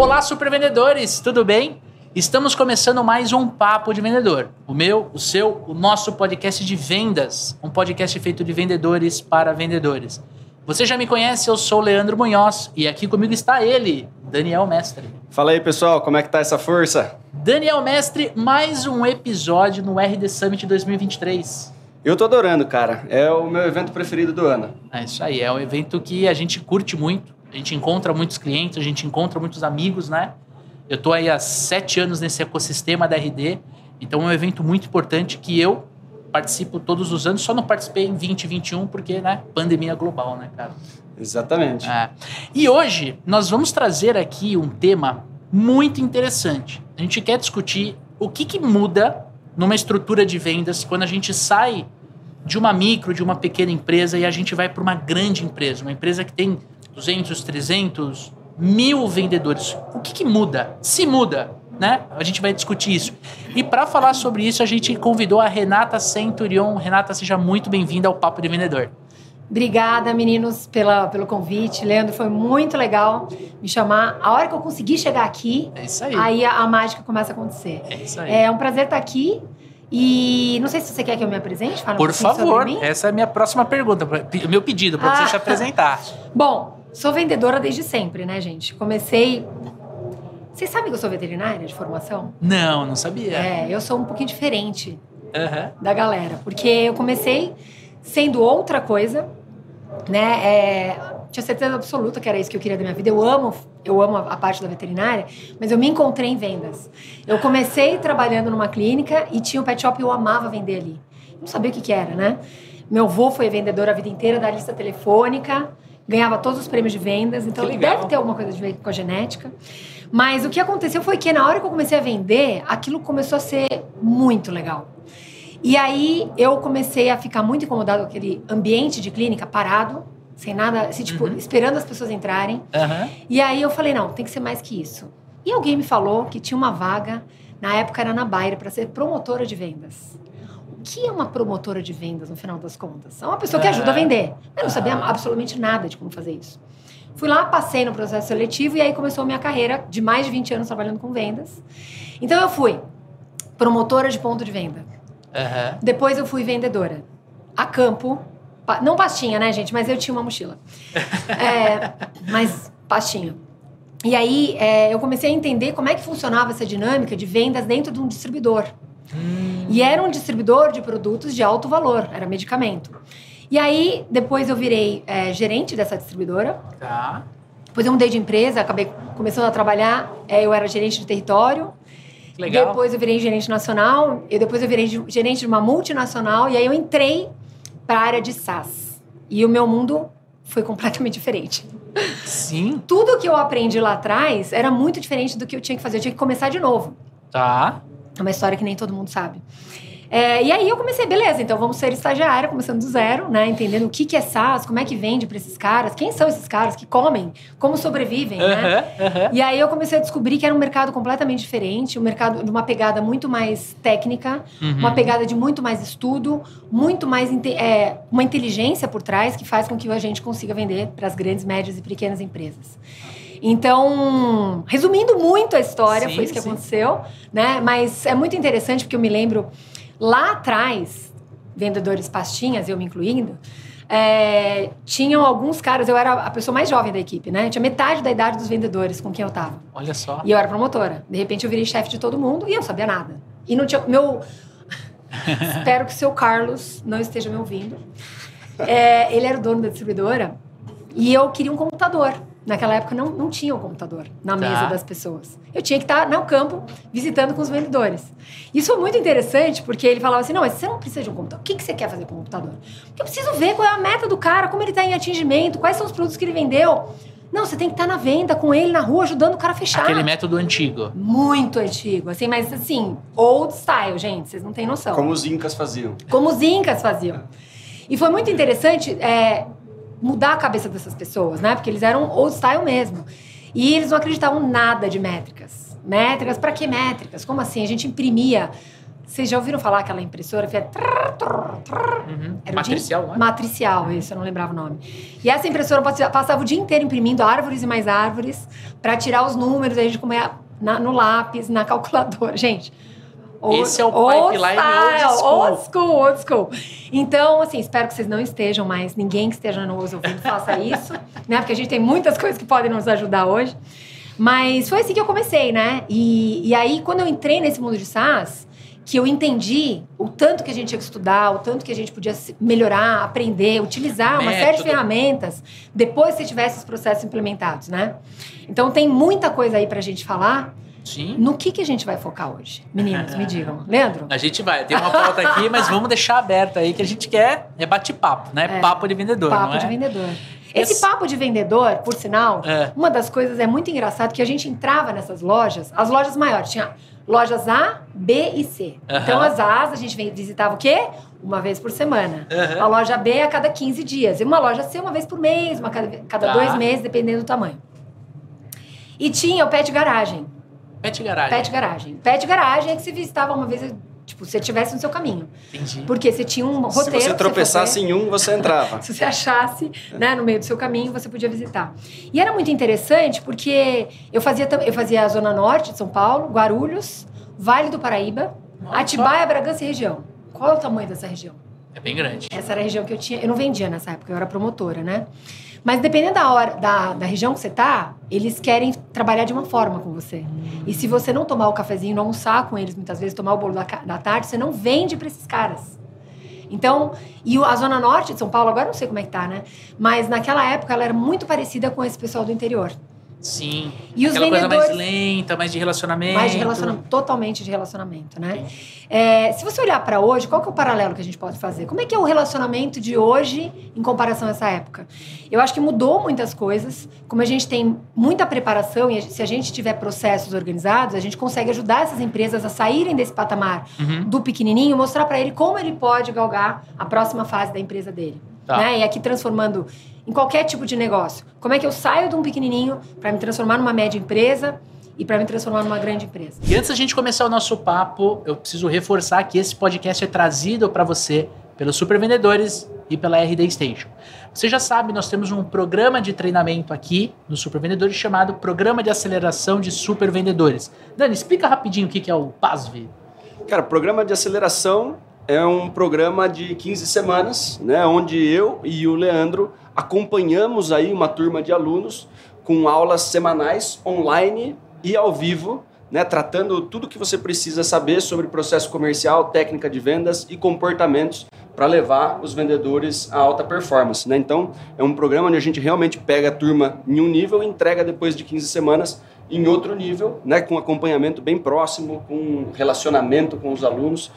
Olá, supervendedores, tudo bem? Estamos começando mais um Papo de Vendedor. O meu, o seu, o nosso podcast de vendas. Um podcast feito de vendedores para vendedores. Você já me conhece, eu sou o Leandro Munhoz e aqui comigo está ele, Daniel Mestre. Fala aí, pessoal, como é que tá essa força? Daniel Mestre, mais um episódio no RD Summit 2023. Eu tô adorando, cara. É o meu evento preferido do ano. É isso aí, é um evento que a gente curte muito. A gente encontra muitos clientes, a gente encontra muitos amigos, né? Eu tô aí há sete anos nesse ecossistema da RD, então é um evento muito importante que eu participo todos os anos. Só não participei em 2021 porque, né, pandemia global, né, cara? Exatamente. É. E hoje nós vamos trazer aqui um tema muito interessante. A gente quer discutir o que, que muda numa estrutura de vendas quando a gente sai de uma micro, de uma pequena empresa e a gente vai para uma grande empresa, uma empresa que tem 200, 300, mil vendedores. O que, que muda? Se muda, né? A gente vai discutir isso. E para falar sobre isso, a gente convidou a Renata Centurion. Renata, seja muito bem-vinda ao Papo de Vendedor. Obrigada, meninos, pela, pelo convite. Leandro, foi muito legal me chamar. A hora que eu consegui chegar aqui, é aí. aí a, a mágica começa a acontecer. É isso aí. É um prazer estar aqui. E não sei se você quer que eu me apresente. Fala um Por pouquinho favor, essa é a minha próxima pergunta, meu pedido para você Ah. se apresentar. Bom, sou vendedora desde sempre, né, gente? Comecei. Vocês sabem que eu sou veterinária de formação? Não, não sabia. É, eu sou um pouquinho diferente Aham. da galera, porque eu comecei sendo outra coisa, né? É, tinha certeza absoluta que era isso que eu queria da minha vida. Eu amo, eu amo a parte da veterinária, mas eu me encontrei em vendas. Eu comecei trabalhando numa clínica e tinha um pet shop e eu amava vender ali. Não sabia o que, que era, né? Meu avô foi vendedor a vida inteira da lista telefônica, ganhava todos os prêmios de vendas, então deve ter alguma coisa a ver com a genética. Mas o que aconteceu foi que na hora que eu comecei a vender, aquilo começou a ser muito legal. E aí eu comecei a ficar muito incomodado com aquele ambiente de clínica parado, sem nada, assim, tipo, Uhum. esperando as pessoas entrarem. Aham. E aí eu falei, não, tem que ser mais que isso. E alguém me falou que tinha uma vaga, na época era na Bayer, para ser promotora de vendas. Que é uma promotora de vendas, no final das contas? É uma pessoa que ajuda a vender. Eu não sabia absolutamente nada de como fazer isso. Fui lá, passei no processo seletivo e aí começou a minha carreira de mais de 20 anos trabalhando com vendas. Então eu fui promotora de ponto de venda. Aham. Depois eu fui vendedora. A campo. Não pastinha, né, gente? Mas eu tinha uma mochila. É, mas pastinha. E aí é, eu comecei a entender como é que funcionava essa dinâmica de vendas dentro de um distribuidor. E era um distribuidor de produtos de alto valor, era medicamento. E aí, depois eu virei é, gerente dessa distribuidora. Tá. Depois eu mudei de empresa, acabei começando a trabalhar. é, eu era gerente de território. Legal. Depois eu virei gerente nacional, e depois eu virei gerente de uma multinacional, e aí eu entrei para a área de SaaS. E o meu mundo foi completamente diferente. Sim. Tudo que eu aprendi lá atrás era muito diferente do que eu tinha que fazer. Eu tinha que começar de novo. Tá. É uma história que nem todo mundo sabe. É, e aí eu comecei, beleza, então vamos ser estagiária, começando do zero, né? Entendendo o que, que é SaaS, como é que vende para esses caras, quem são esses caras que comem, como sobrevivem, né? Aham. Aham. E aí eu comecei a descobrir que era um mercado completamente diferente, um mercado de uma pegada muito mais técnica, Uhum. uma pegada de muito mais estudo, muito mais é, uma inteligência por trás que faz com que a gente consiga vender para as grandes, médias e pequenas empresas. Então, resumindo muito a história, Sim, foi isso que sim. aconteceu, né? Mas é muito interessante porque eu me lembro lá atrás, vendedores pastinhas, eu me incluindo, é, tinham alguns caras, eu era a pessoa mais jovem da equipe, né? Tinha metade da idade dos vendedores com quem eu tava. Olha só. E eu era promotora. De repente eu virei chefe de todo mundo e eu sabia nada. E não tinha. Meu. Espero que o seu Carlos não esteja me ouvindo. É, ele era o dono da distribuidora e eu queria um computador. Naquela época não, não tinha um computador na Tá. mesa das pessoas. Eu tinha que estar no campo visitando com os vendedores. Isso foi muito interessante porque ele falava assim: não, mas você não precisa de um computador. O que, que você quer fazer com o computador? Porque eu preciso ver qual é a meta do cara, como ele está em atingimento, quais são os produtos que ele vendeu. Não, você tem que estar na venda com ele na rua, ajudando o cara a fechar. Aquele método antigo. Muito antigo, assim, mas assim, old style, gente, vocês não têm noção. Como os incas faziam. Como os incas faziam. E foi muito interessante é, mudar a cabeça dessas pessoas, né? Porque eles eram old style mesmo. E eles não acreditavam nada de métricas. Métricas, pra que métricas? Como assim? A gente imprimia Vocês já ouviram falar aquela impressora que é... Uhum. Era Matricial, dia... não é? Matricial, isso, eu não lembrava o nome. E essa impressora passava o dia inteiro imprimindo árvores e mais árvores para tirar os números, aí a gente comia na- no lápis, na calculadora. Gente, old- Esse é o pipeline style, old school. Old school, old school. Então, assim, espero que vocês não estejam mais, ninguém que esteja nos ouvindo faça isso, né? Porque a gente tem muitas coisas que podem nos ajudar hoje. Mas foi assim que eu comecei, né? E, e aí, quando eu entrei nesse mundo de SaaS, que eu entendi o tanto que a gente tinha que estudar, o tanto que a gente podia melhorar, aprender, utilizar uma série de Método. ferramentas depois que tivesse os processos implementados, né? Então tem muita coisa aí pra gente falar. Sim. No que, que a gente vai focar hoje? Meninos, me digam. Leandro? A gente vai, tem uma pauta aqui, mas vamos deixar aberto aí que a gente quer é bate-papo, né? É. Papo de vendedor, Papo é? de vendedor. Esse Esse- papo de vendedor, por sinal, É. uma das coisas é muito engraçado que a gente entrava nessas lojas, as lojas maiores, tinha lojas A, B e C. Aham. Então as A's a gente visitava o quê? Uma vez por semana. Aham. A loja B a cada 15 dias. E uma loja C uma vez por mês, uma cada, cada Tá. dois meses, dependendo do tamanho. E tinha o pet garagem. Pet garagem. Pet garagem. Pet garagem é que você visitava uma vez, tipo, se você estivesse no seu caminho. Entendi. Porque você tinha um roteiro. Se você tropeçasse fazer. em um, você entrava. Se você achasse, né, no meio do seu caminho, você podia visitar. E era muito interessante porque eu fazia, eu fazia a Zona Norte de São Paulo, Guarulhos, Vale do Paraíba, Nossa. Atibaia, Bragança e região. Qual é o tamanho dessa região? É bem grande. Essa era a região que eu tinha. Eu não vendia nessa época, eu era promotora, né? Mas dependendo da hora, da, da região que você tá, eles querem trabalhar de uma forma com você. E se você não tomar o cafezinho, não almoçar com eles, muitas vezes tomar o bolo da, da tarde, você não vende para esses caras. Então, e a Zona Norte de São Paulo, agora não sei como é que tá, né? Mas naquela época ela era muito parecida com esse pessoal do interior. Sim. E os Aquela coisa mais vendedores- lenta, mais de relacionamento. Mais de relacionamento, totalmente de relacionamento, né? É, se você olhar para hoje, qual que é o paralelo que a gente pode fazer? Como é que é o relacionamento de hoje em comparação a essa época? Eu acho que mudou muitas coisas. Como a gente tem muita preparação e se a gente tiver processos organizados, a gente consegue ajudar essas empresas a saírem desse patamar Uhum. do pequenininho, mostrar para ele como ele pode galgar a próxima fase da empresa dele. Tá. Né? E aqui transformando em qualquer tipo de negócio. Como é que eu saio de um pequenininho para me transformar numa média empresa e para me transformar numa grande empresa? E antes da gente começar o nosso papo, eu preciso reforçar que esse podcast é trazido para você pelos Supervendedores e pela RD Station. Você já sabe, nós temos um programa de treinamento aqui no Supervendedores chamado Programa de Aceleração de Supervendedores. Dani, explica rapidinho o que é o PASV. Cara, programa de aceleração é um programa de 15 semanas, né, onde eu e o Leandro acompanhamos aí uma turma de alunos com aulas semanais online e ao vivo, né, tratando tudo que você precisa saber sobre processo comercial, técnica de vendas e comportamentos para levar os vendedores a alta performance, né? Então, é um programa onde a gente realmente pega a turma em um nível e entrega depois de 15 semanas em outro nível, né, com acompanhamento bem próximo, com relacionamento com os alunos.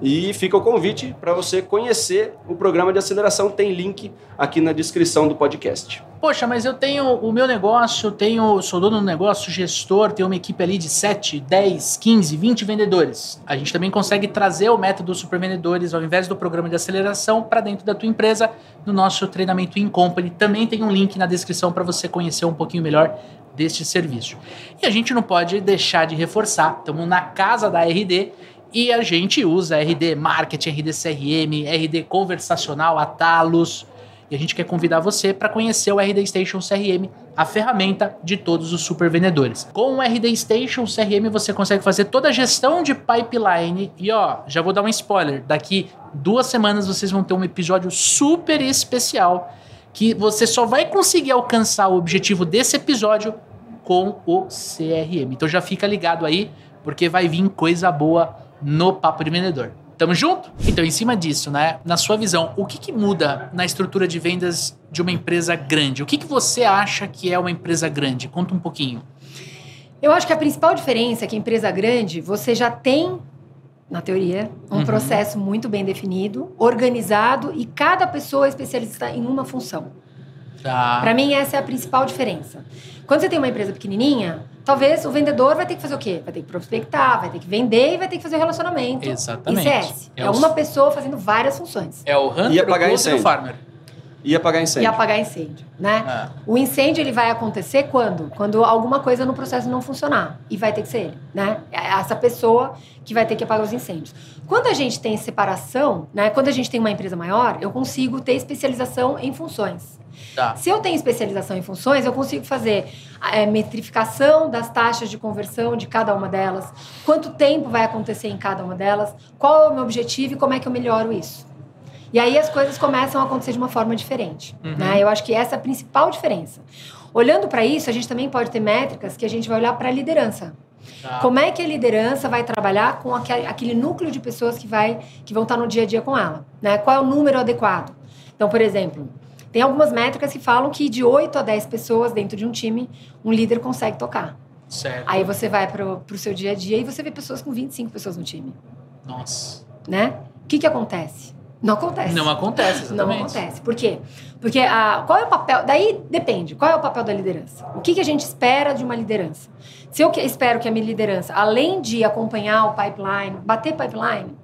E fica o convite para você conhecer o programa de aceleração, tem link aqui na descrição do podcast. Poxa, mas eu tenho o meu negócio, tenho, sou dono do negócio, gestor, tenho uma equipe ali de 7, 10, 15, 20 vendedores. A gente também consegue trazer o método Supervendedores ao invés do programa de aceleração para dentro da tua empresa no nosso treinamento in company. Também tem um link na descrição para você conhecer um pouquinho melhor deste serviço. E a gente não pode deixar de reforçar, estamos na casa da RD e a gente usa RD Marketing, RD CRM, RD Conversacional, Atalos. E a gente quer convidar você para conhecer o RD Station CRM, a ferramenta de todos os super vendedores. Com o RD Station CRM você consegue fazer toda a gestão de pipeline. E ó, já vou dar um spoiler: daqui duas semanas vocês vão ter um episódio super especial que você só vai conseguir alcançar o objetivo desse episódio com o CRM. Então já fica ligado aí, porque vai vir coisa boa no Papo de Vendedor. Tamo junto? Então, em cima disso, né? Na sua visão, o que, que muda na estrutura de vendas de uma empresa grande? O que, que você acha que é uma empresa grande? Conta um pouquinho. Eu acho que a principal diferença é que empresa grande, você já tem, na teoria, um Uhum. processo muito bem definido, organizado e cada pessoa é especialista em uma função. Tá. Para mim, essa é a principal diferença. Quando você tem uma empresa pequenininha, talvez o vendedor vai ter que fazer o quê? Vai ter que prospectar, vai ter que vender e vai ter que fazer o relacionamento. Exatamente. ICS. É É, os- uma pessoa fazendo várias funções. É o Hunter, E o e o. Farmer. E apagar incêndio. e apagar incêndio, né? Ah. O incêndio ele vai acontecer quando? Quando alguma coisa no processo não funcionar. E vai ter que ser ele, né? É Essa pessoa que vai ter que apagar os incêndios. Quando a gente tem separação, né? Quando a gente tem uma empresa maior, eu consigo ter especialização em funções. Tá. Se eu tenho especialização em funções, eu consigo fazer a metrificação das taxas de conversão de cada uma delas, quanto tempo vai acontecer em cada uma delas, qual é o meu objetivo e como é que eu melhoro isso. E aí as coisas começam a acontecer de uma forma diferente. Uhum. Né? Eu acho que essa é a principal diferença. Olhando para isso, a gente também pode ter métricas que a gente vai olhar para a liderança. Tá. Como é que a liderança vai trabalhar com aquele, núcleo de pessoas que, vai, que vão estar no dia a dia com ela? Né? Qual é o número adequado? Então, por exemplo, tem algumas métricas que falam que de 8 a 10 pessoas dentro de um time, um líder consegue tocar. Certo. Aí você vai para o seu dia a dia e você vê pessoas com 25 pessoas no time. Nossa. Né? O que, que acontece? Não acontece. Não acontece, Não exatamente. acontece. Por quê? Porque a, qual é o papel. Daí depende. Qual é o papel da liderança? O que, que a gente espera de uma liderança? Se eu que- espero que a minha liderança, além de acompanhar o pipeline, bater pipeline,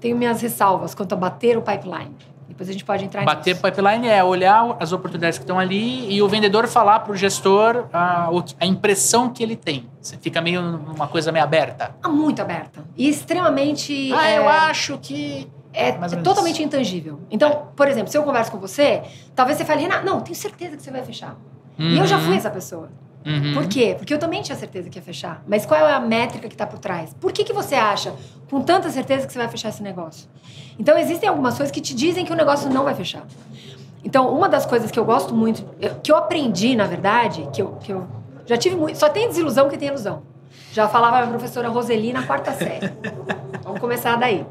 tenho minhas ressalvas quanto a bater o pipeline. Depois a gente pode entrar Bater nisso. pipeline é olhar as oportunidades que estão ali e o vendedor falar para o gestor a, a impressão que ele tem. Você fica meio uma coisa meio aberta. Ah, muito aberta. E extremamente. Ah, é, eu acho que. É menos totalmente intangível. Então, por exemplo, se eu converso com você, talvez você fale, Renato, não, tenho certeza que você vai fechar. E eu já fui essa pessoa. Uhum. Por quê? Porque eu também tinha certeza que ia fechar. Mas qual é a métrica que está por trás? Por que, que você acha com tanta certeza que você vai fechar esse negócio? Então, existem algumas coisas que te dizem que o negócio não vai fechar. Então, uma das coisas que eu gosto muito, que eu aprendi, na verdade, que eu, que eu já tive muito. Só tem desilusão que tem ilusão. Já falava a professora Roseli na quarta série. Vamos começar daí.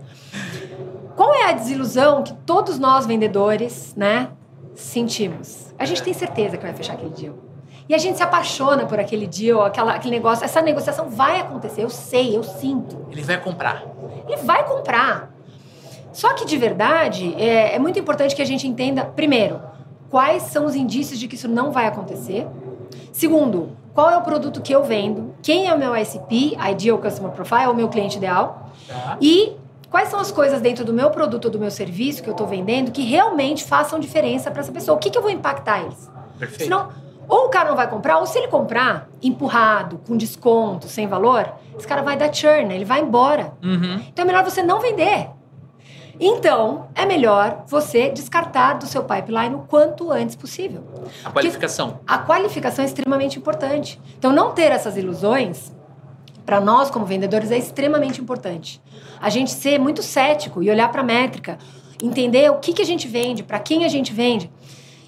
Qual é a desilusão que todos nós vendedores, né, sentimos? A gente tem certeza que vai fechar aquele deal. E a gente se apaixona por aquele deal, aquela, aquele negócio. Essa negociação vai acontecer, eu sei, eu sinto. Ele vai comprar. Ele vai comprar. Só que de verdade, é, é muito importante que a gente entenda, primeiro, quais são os indícios de que isso não vai acontecer. Segundo, qual é o produto que eu vendo, quem é o meu ICP, Ideal Customer Profile, o meu cliente ideal, Tá? e quais são as coisas dentro do meu produto ou do meu serviço que eu estou vendendo que realmente façam diferença para essa pessoa. O que, que eu vou impactar eles? Perfeito. Senão, ou o cara não vai comprar, ou se ele comprar empurrado, com desconto, sem valor, esse cara vai dar churn, ele vai embora. Uhum. Então é melhor você não vender. Então, é melhor você descartar do seu pipeline o quanto antes possível. A qualificação. A qualificação é extremamente importante. Então, não ter essas ilusões, para nós como vendedores, é extremamente importante. A gente ser muito cético e olhar para a métrica, entender o que, que a gente vende, para quem a gente vende.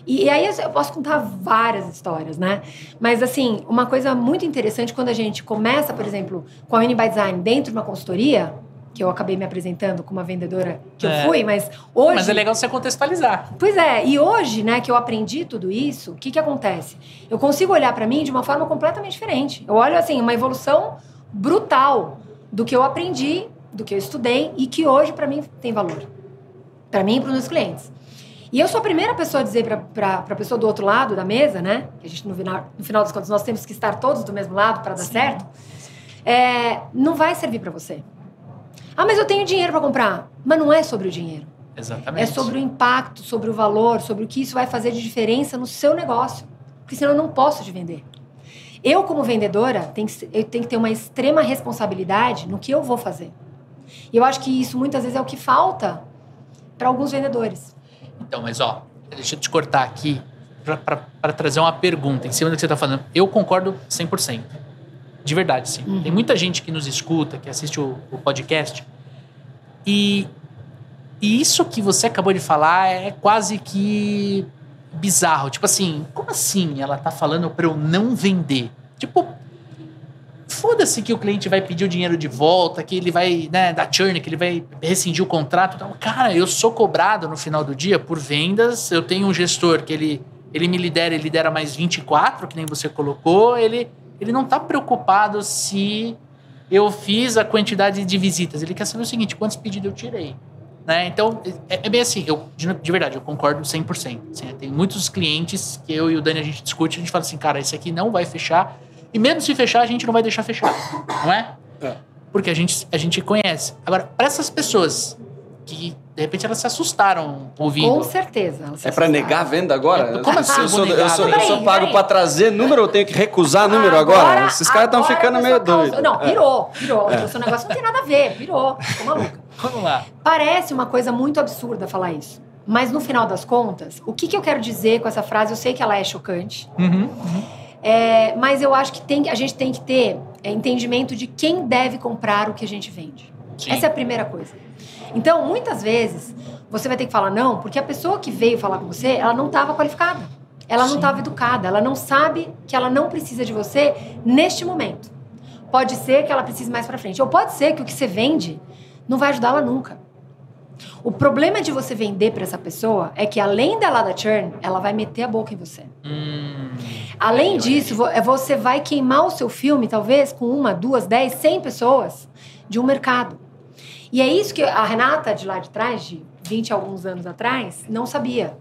E, e aí eu posso contar várias histórias, né? Mas, assim, uma coisa muito interessante quando a gente começa, por exemplo, com a Mini by Design dentro de uma consultoria, que eu acabei me apresentando como uma vendedora que É. eu fui, mas hoje... Mas é legal você contextualizar. Pois é, e hoje, né, que eu aprendi tudo isso, o que que acontece? Eu consigo olhar para mim de uma forma completamente diferente. Eu olho assim, uma evolução brutal do que eu aprendi, do que eu estudei e que hoje para mim tem valor. Para mim e para os meus clientes. E eu sou a primeira pessoa a dizer para a pessoa do outro lado da mesa, né? Que a gente, no final, no final das contas, nós temos que estar todos do mesmo lado para dar certo. É, não vai servir para você. Ah, mas eu tenho dinheiro para comprar. Mas não é sobre o dinheiro. Exatamente. É sobre o impacto, sobre o valor, sobre o que isso vai fazer de diferença no seu negócio. Porque senão eu não posso te vender. Eu, como vendedora, tenho que, eu tenho que ter uma extrema responsabilidade no que eu vou fazer. E eu acho que isso muitas vezes é o que falta para alguns vendedores. Então, mas ó, deixa eu te cortar aqui para trazer uma pergunta em cima do que você está falando. Eu concordo 100%. De verdade, sim. Uhum. Tem muita gente que nos escuta, que assiste o, o podcast. E, e isso que você acabou de falar é quase que bizarro. Tipo assim, como assim ela tá falando para eu não vender? Tipo, foda-se que o cliente vai pedir o dinheiro de volta, que ele vai, né, dar churn, que ele vai rescindir o contrato. Então, cara, eu sou cobrado no final do dia por vendas, eu tenho um gestor que ele, ele me lidera, ele lidera mais 24, que nem você colocou, ele, ele não tá preocupado se eu fiz a quantidade de visitas, ele quer saber o seguinte, quantos pedidos eu tirei. Né? Então, é, é bem assim, eu, de, de verdade, eu concordo 100%. Assim, tem muitos clientes que eu e o Dani a gente discute, a gente fala assim, cara, esse aqui não vai fechar, e mesmo se fechar, a gente não vai deixar fechar, não é? É. Porque a gente, a gente conhece. Agora, para essas pessoas que de repente elas se assustaram ouvindo. Com certeza. É pra assustaram. negar a venda agora? É, como assim eu sou, eu sou, eu sou pago peraí. pra trazer número, eu tenho que recusar número agora? Esses caras estão agora ficando meio doidos. Não, É. pirou, pirou. O seu negócio não tem nada a ver, pirou. Ficou maluca. Vamos lá. Parece uma coisa muito absurda falar isso. Mas no final das contas, o que, que eu quero dizer com essa frase? Eu sei que ela é chocante, Uhum. é, mas eu acho que tem, a gente tem que ter é, entendimento de quem deve comprar o que a gente vende. Sim. Essa é a primeira coisa. Então, muitas vezes, você vai ter que falar não, porque a pessoa que veio falar com você, ela não estava qualificada. Ela não Sim. estava educada. Ela não sabe que ela não precisa de você neste momento. Pode ser que ela precise mais para frente. Ou pode ser que o que você vende não vai ajudá-la nunca. O problema de você vender para essa pessoa é que, além dela dar churn, ela vai meter a boca em você. Hum, Além disso, é você vai queimar o seu filme, talvez, com uma, duas, dez, cem pessoas de um mercado. E é isso que a Renata, de lá de trás, de 20 e alguns anos atrás, não sabia.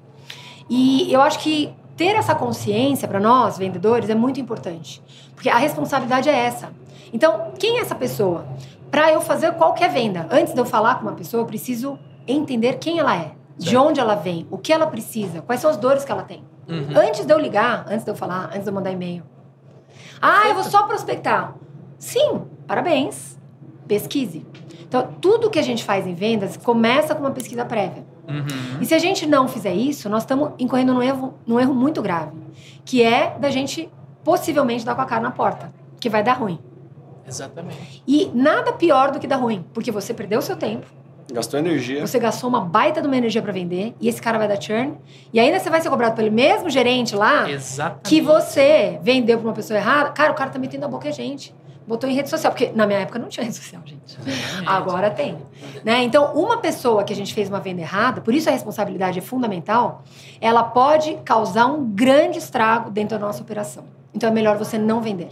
E eu acho que ter essa consciência para nós, vendedores, é muito importante. Porque a responsabilidade é essa. Então, quem é essa pessoa? Para eu fazer qualquer venda, antes de eu falar com uma pessoa, eu preciso entender quem ela é, de Certo. onde ela vem, o que ela precisa, quais são as dores que ela tem. uhum. Antes de eu ligar, antes de eu falar, antes de eu mandar e-mail. Ah, eu vou só prospectar. Sim, parabéns. Pesquise. Então, tudo que a gente faz em vendas começa com uma pesquisa prévia. Uhum. E se a gente não fizer isso, nós estamos incorrendo num erro, num erro muito grave, que é da gente possivelmente dar com a cara na porta, que vai dar ruim. Exatamente. E nada pior do que dar ruim, porque você perdeu o seu tempo, Gastou energia. você gastou uma baita de uma energia para vender, e esse cara vai dar churn, e ainda você vai ser cobrado pelo mesmo gerente lá, Exatamente. que você vendeu pra uma pessoa errada, cara, o cara tá metendo a boca em gente. Botou em rede social, porque na minha época não tinha rede social, gente. Agora tem. Né? Então, uma pessoa que a gente fez uma venda errada, por isso a responsabilidade é fundamental, ela pode causar um grande estrago dentro da nossa operação. Então é melhor você não vender.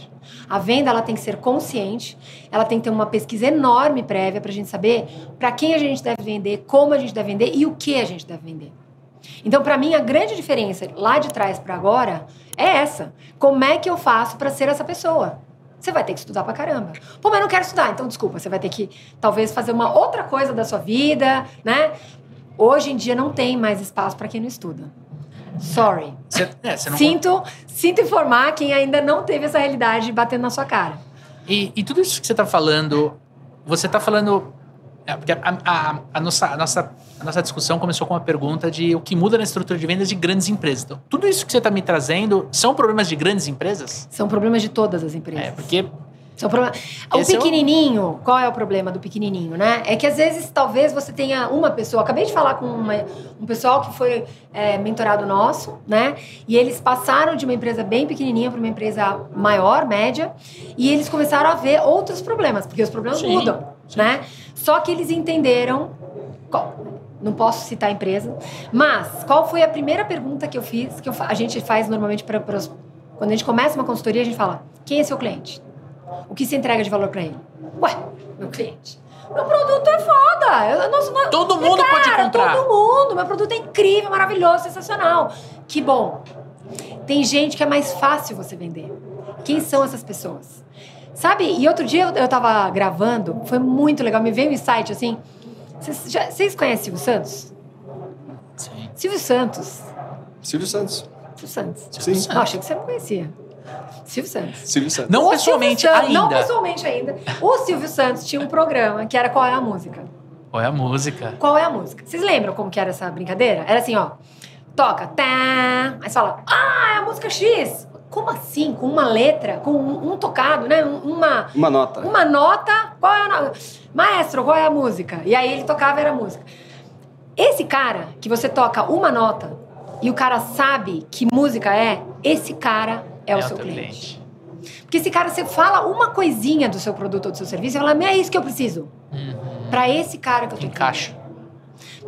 A venda ela tem que ser consciente, ela tem que ter uma pesquisa enorme prévia pra gente saber para quem a gente deve vender, como a gente deve vender e o que a gente deve vender. Então, para mim, a grande diferença lá de trás para agora é essa. Como é que eu faço para ser essa pessoa? Você vai ter que estudar pra caramba. Pô, mas eu não quero estudar. Então, desculpa, você vai ter que talvez fazer uma outra coisa da sua vida, né? Hoje em dia não tem mais espaço para quem não estuda. Sorry. Você, é, não Sinto, sinto informar quem ainda não teve essa realidade batendo na sua cara. E, e tudo isso que você está falando, você está falando. É, porque a, a- a nossa, a, nossa, a nossa discussão começou com uma pergunta de o que muda na estrutura de vendas de grandes empresas. Então, tudo isso que você está me trazendo são problemas de grandes empresas? São problemas de todas as empresas. É, porque. São problema... O Esse é o- pequenininho, qual é o problema do pequenininho, né? É que às vezes, talvez você tenha uma pessoa. Acabei de falar com uma- um pessoal que foi é, mentorado nosso, né? E eles passaram de uma empresa bem pequenininha para uma empresa maior, média, e eles começaram a ver outros problemas, porque os problemas Sim, mudam, sim. né? Só que eles entenderam. qual- não posso citar a empresa, mas qual foi a primeira pergunta que eu fiz? Que eu a gente faz normalmente para quando a gente começa uma consultoria, a gente fala: quem é seu cliente? O que se entrega de valor para ele? Ué, meu cliente. Meu produto é foda. Eu, nossa, Todo mundo pode cara, comprar. Todo mundo. Meu produto é incrível, maravilhoso, sensacional. Que bom. Tem gente que é mais fácil você vender. Quem são essas pessoas? Sabe? E outro dia eu, eu tava gravando, foi muito legal. Me veio um insight assim. Vocês conhecem Silvio Santos? Sim. Silvio Santos. Silvio Santos. Silvio Santos. Sim. Não, achei que você não conhecia. Silvio Santos. Silvio Santos. Não O pessoalmente Santos- ainda. Não pessoalmente ainda. O Silvio Santos tinha um programa que era Qual é a Música? Qual é a música? Qual é a música? Vocês lembram como que era essa brincadeira? Era assim, ó. Toca, tá. Aí você fala, ah, é a música X. Como assim? Com uma letra, com um, um tocado, né? Um- Uma, Uma nota. uma nota. Qual é a nota? Maestro, qual é a música? E aí ele tocava era a música. Esse cara que você toca uma nota e o cara sabe que música é, esse cara é, o seu teu cliente. Porque esse cara, você fala uma coisinha do seu produto ou do seu serviço, e fala, "Mas é isso que eu preciso. Uhum. Pra esse cara que eu tô Encaixa.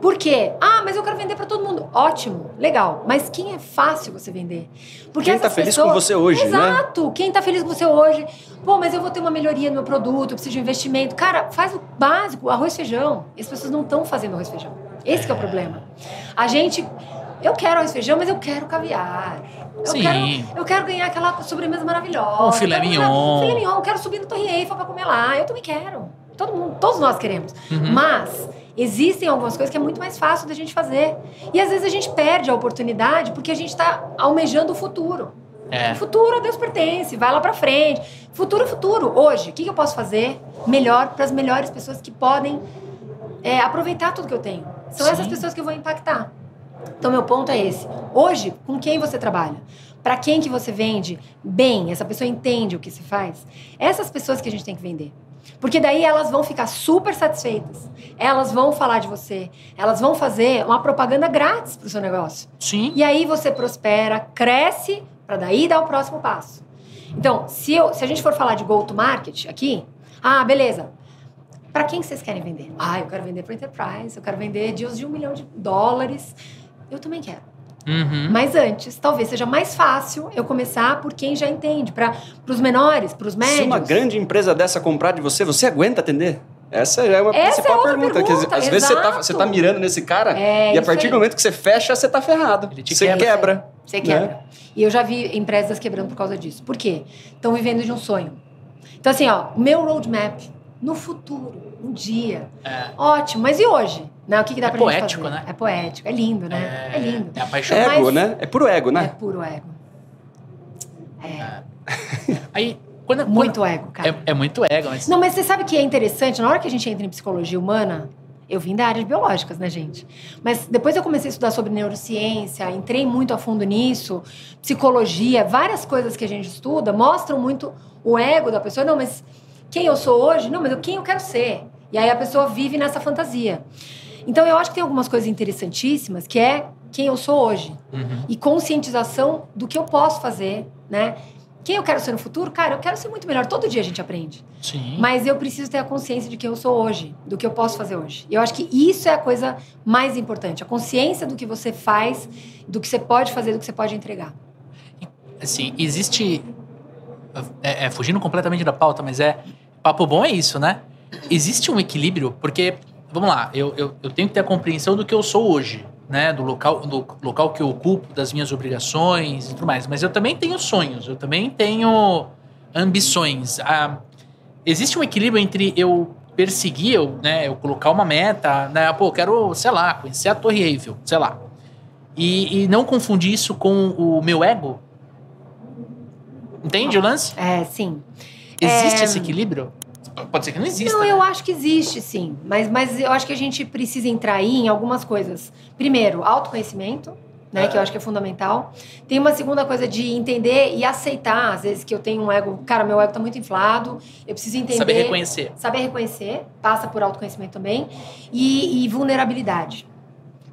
Por quê? Ah, mas eu quero vender pra todo mundo. Ótimo, legal. Mas quem é fácil você vender? Porque Quem tá feliz pessoas- com você hoje, né? Exato. Quem tá feliz com você hoje? Pô, mas eu vou ter uma melhoria no meu produto, eu preciso de investimento. Cara, faz o básico, arroz e feijão. E as pessoas não estão fazendo arroz e feijão. Esse que é o problema. A gente... Eu quero arroz e feijão, mas eu quero caviar. Eu Sim. Quero, eu quero ganhar aquela sobremesa maravilhosa. Um filé mignon. Filé mignon. Eu quero subir no Torre Eiffel pra comer lá. Eu também quero. Todo mundo, todos nós queremos. Uhum. Mas Existem algumas coisas que é muito mais fácil da gente fazer. E às vezes a gente perde a oportunidade porque a gente está almejando o futuro. É. O futuro a Deus pertence, vai lá pra frente. Futuro é futuro. Hoje, o que que eu posso fazer melhor para as melhores pessoas que podem é, aproveitar tudo que eu tenho? São Sim. essas pessoas que eu vou impactar. Então, meu ponto é esse. Hoje, com quem você trabalha? Para quem que você vende bem? Essa pessoa entende o que se faz? Essas pessoas que a gente tem que vender. Porque daí elas vão ficar super satisfeitas. Elas vão falar de você. Elas vão fazer uma propaganda grátis pro seu negócio. Sim. E aí você prospera, cresce, para daí dar o próximo passo. Então, se, eu, se a gente for falar de go-to-market aqui, ah, beleza. Para quem que vocês querem vender? Ah, eu quero vender para enterprise, eu quero vender deals de um milhão de dólares. Eu também quero. Uhum. Mas antes, talvez seja mais fácil eu começar por quem já entende. Para os menores, para os médios. Se uma grande empresa dessa comprar de você, você aguenta atender? Essa é uma Essa principal é pergunta. pergunta, que às vezes você tá, exato. você tá mirando nesse cara É, e a partir aí. do momento que você fecha, você tá ferrado. Ele te você quebra. quebra. Você né? quebra. E eu já vi empresas quebrando por causa disso. Por quê? Estão vivendo de um sonho. Então, assim, ó, o meu roadmap no futuro, um dia. É. Ótimo, mas e hoje? Né? O que, que dá É pra gente poético, né? É poético, é lindo, né? É, lindo. É apaixonante. Ego, Mas- né? É puro ego, É né? puro ego. É, Aí, quando, muito ego, quando- cara. é, é muito ego, mas. Não, mas você sabe que é interessante? Na hora que a gente entra em psicologia humana, eu vim da área de biológicas, né, gente? Mas depois eu comecei a estudar sobre neurociência, entrei muito a fundo nisso, psicologia, várias coisas que a gente estuda mostram muito o ego da pessoa. Não, mas quem eu sou hoje? Não, mas eu- quem eu quero ser? E aí a pessoa vive nessa fantasia. Então eu acho que tem algumas coisas interessantíssimas, que é quem eu sou hoje Uhum. e conscientização do que eu posso fazer, né? Quem eu quero ser no futuro? Cara, eu quero ser muito melhor. Todo dia a gente aprende. Sim. Mas eu preciso ter a consciência de quem eu sou hoje, do que eu posso fazer hoje. E eu acho que isso é a coisa mais importante. A consciência do que você faz, do que você pode fazer, do que você pode entregar. Assim, existe. É, é, fugindo completamente da pauta, mas é. Papo bom é isso, né? Existe um equilíbrio, porque, vamos lá, eu, eu, eu tenho que ter a compreensão do que eu sou hoje, né? Do local, do local que eu ocupo, das minhas obrigações e tudo mais. Mas eu também tenho sonhos, eu também tenho ambições. Ah, existe um equilíbrio entre eu perseguir, eu, né? Eu colocar uma meta, né? Pô, eu quero, sei lá, conhecer a Torre Eiffel, sei lá. E, e não confundir isso com o meu ego. Entende o lance? É, sim. Existe É, esse equilíbrio? Pode ser que não exista. Não, né? eu acho que existe, sim. Mas, mas eu acho que a gente precisa entrar aí em algumas coisas. Primeiro, autoconhecimento, né? Que eu acho que é fundamental. Tem uma segunda coisa de entender e aceitar, às vezes, que eu tenho um ego. Cara, meu ego tá muito inflado. Eu preciso entender. Saber reconhecer. Saber reconhecer, passa por autoconhecimento também. E, e vulnerabilidade.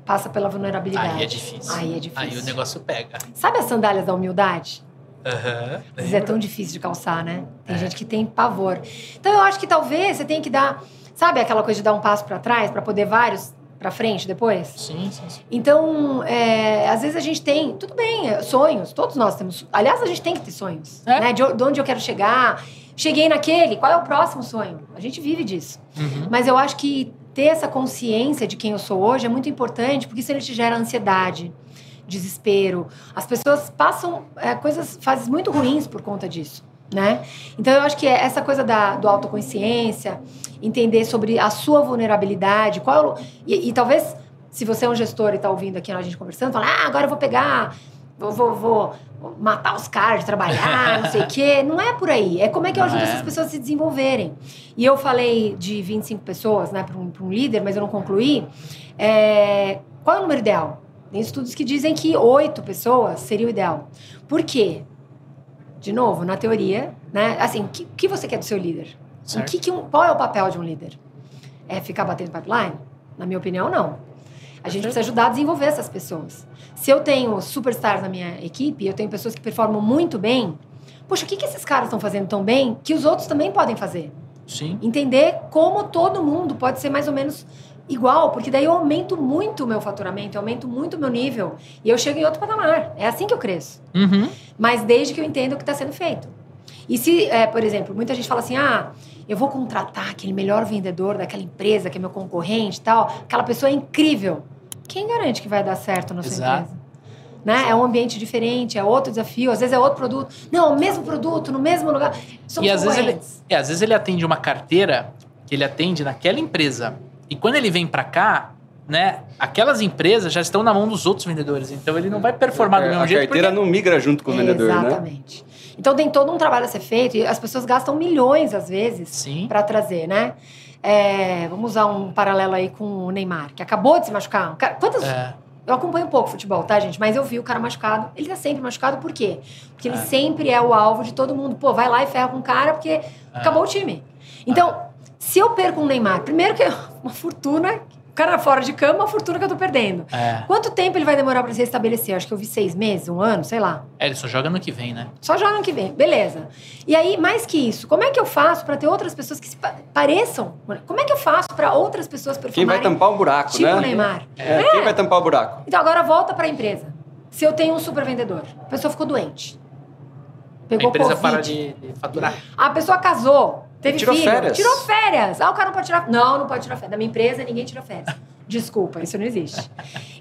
Passa pela vulnerabilidade. Aí é difícil. Aí é difícil. Aí o negócio pega. Sabe as sandálias da humildade? Aham. Às vezes é tão difícil de calçar, né? Tem gente que tem pavor. Então eu acho que talvez você tenha que dar, sabe aquela coisa de dar um passo pra trás pra poder vários pra frente depois? Sim, sim, sim. Então, é, às vezes a gente tem, tudo bem, é, sonhos, todos nós temos. Aliás, a gente tem que ter sonhos, É. né? De, de onde eu quero chegar. Cheguei naquele, qual é o próximo sonho? A gente vive disso. Uhum. Mas eu acho que ter essa consciência de quem eu sou hoje é muito importante, porque isso ele te gera ansiedade, desespero. As pessoas passam é, coisas, fases muito ruins por conta disso, né? Então eu acho que é essa coisa da do autoconsciência, entender sobre a sua vulnerabilidade, qual é e, e talvez se você é um gestor e está ouvindo aqui a gente conversando, fala, ah, agora eu vou pegar, vou, vou, vou matar os caras de trabalhar, não sei o quê. Não é por aí. É como é que eu ajudo é. essas pessoas a se desenvolverem. E eu falei de 25 pessoas, né, para um, um líder, mas eu não concluí. É, qual é o número ideal? Tem estudos que dizem que oito pessoas seria o ideal. Por quê? De novo, na teoria, né? Assim, o que, que você quer do seu líder? O que que um, qual é o papel de um líder? É ficar batendo pipeline? Na minha opinião, não. A gente precisa ajudar a desenvolver essas pessoas. Se eu tenho superstars na minha equipe, eu tenho pessoas que performam muito bem, poxa, o que, que esses caras estão fazendo tão bem que os outros também podem fazer? Sim. Entender como todo mundo pode ser mais ou menos igual, porque daí eu aumento muito o meu faturamento, eu aumento muito o meu nível e eu chego em outro patamar. É assim que eu cresço. Uhum. Mas desde que eu entenda o que está sendo feito. E se, é, por exemplo, muita gente fala assim: ah, eu vou contratar aquele melhor vendedor daquela empresa que é meu concorrente e tal, aquela pessoa é incrível. Quem garante que vai dar certo na sua Exato. empresa? Né? É um ambiente diferente, é outro desafio, às vezes é outro produto. Não, o mesmo produto, no mesmo lugar. Somos E às vezes, ele, é, às vezes ele atende uma carteira que ele atende naquela empresa. E quando ele vem para cá, né, aquelas empresas já estão na mão dos outros vendedores. Então ele não vai performar do mesmo É, a jeito. carteira porque- não migra junto com o vendedor, né? Exatamente. Então tem todo um trabalho a ser feito e as pessoas gastam milhões, às vezes, para trazer, né? É, vamos usar um paralelo aí com o Neymar, que acabou de se machucar. Um cara- Quantas. É, Eu acompanho um pouco futebol, tá, gente? Mas eu vi o cara machucado. Ele tá sempre machucado, por quê? Porque ele É. sempre é o alvo de todo mundo. Pô, vai lá e ferra com o cara, porque É. acabou o time. Então, se eu perco um Neymar, primeiro que é uma fortuna, o cara fora de cama, uma fortuna que eu tô perdendo. é. Quanto tempo ele vai demorar pra se restabelecer? Acho que eu vi seis meses, um ano, sei lá. É, ele só joga no que vem, né? Só joga ano que vem, beleza. E aí, mais que isso, como é que eu faço pra ter outras pessoas que se pa- pareçam? Como é que eu faço pra outras pessoas Quem vai performarem tampar o buraco, tipo né? o Neymar? É, Quem vai tampar o buraco? Então agora volta pra empresa. Se eu tenho um super vendedor, a pessoa ficou doente. Pegou a empresa Covid. para de, de faturar. A pessoa casou, teve Tirou filho, férias. tirou férias. Ah, o cara não pode tirar. Não, não pode tirar férias. Da minha empresa, ninguém tira férias. Desculpa, isso não existe.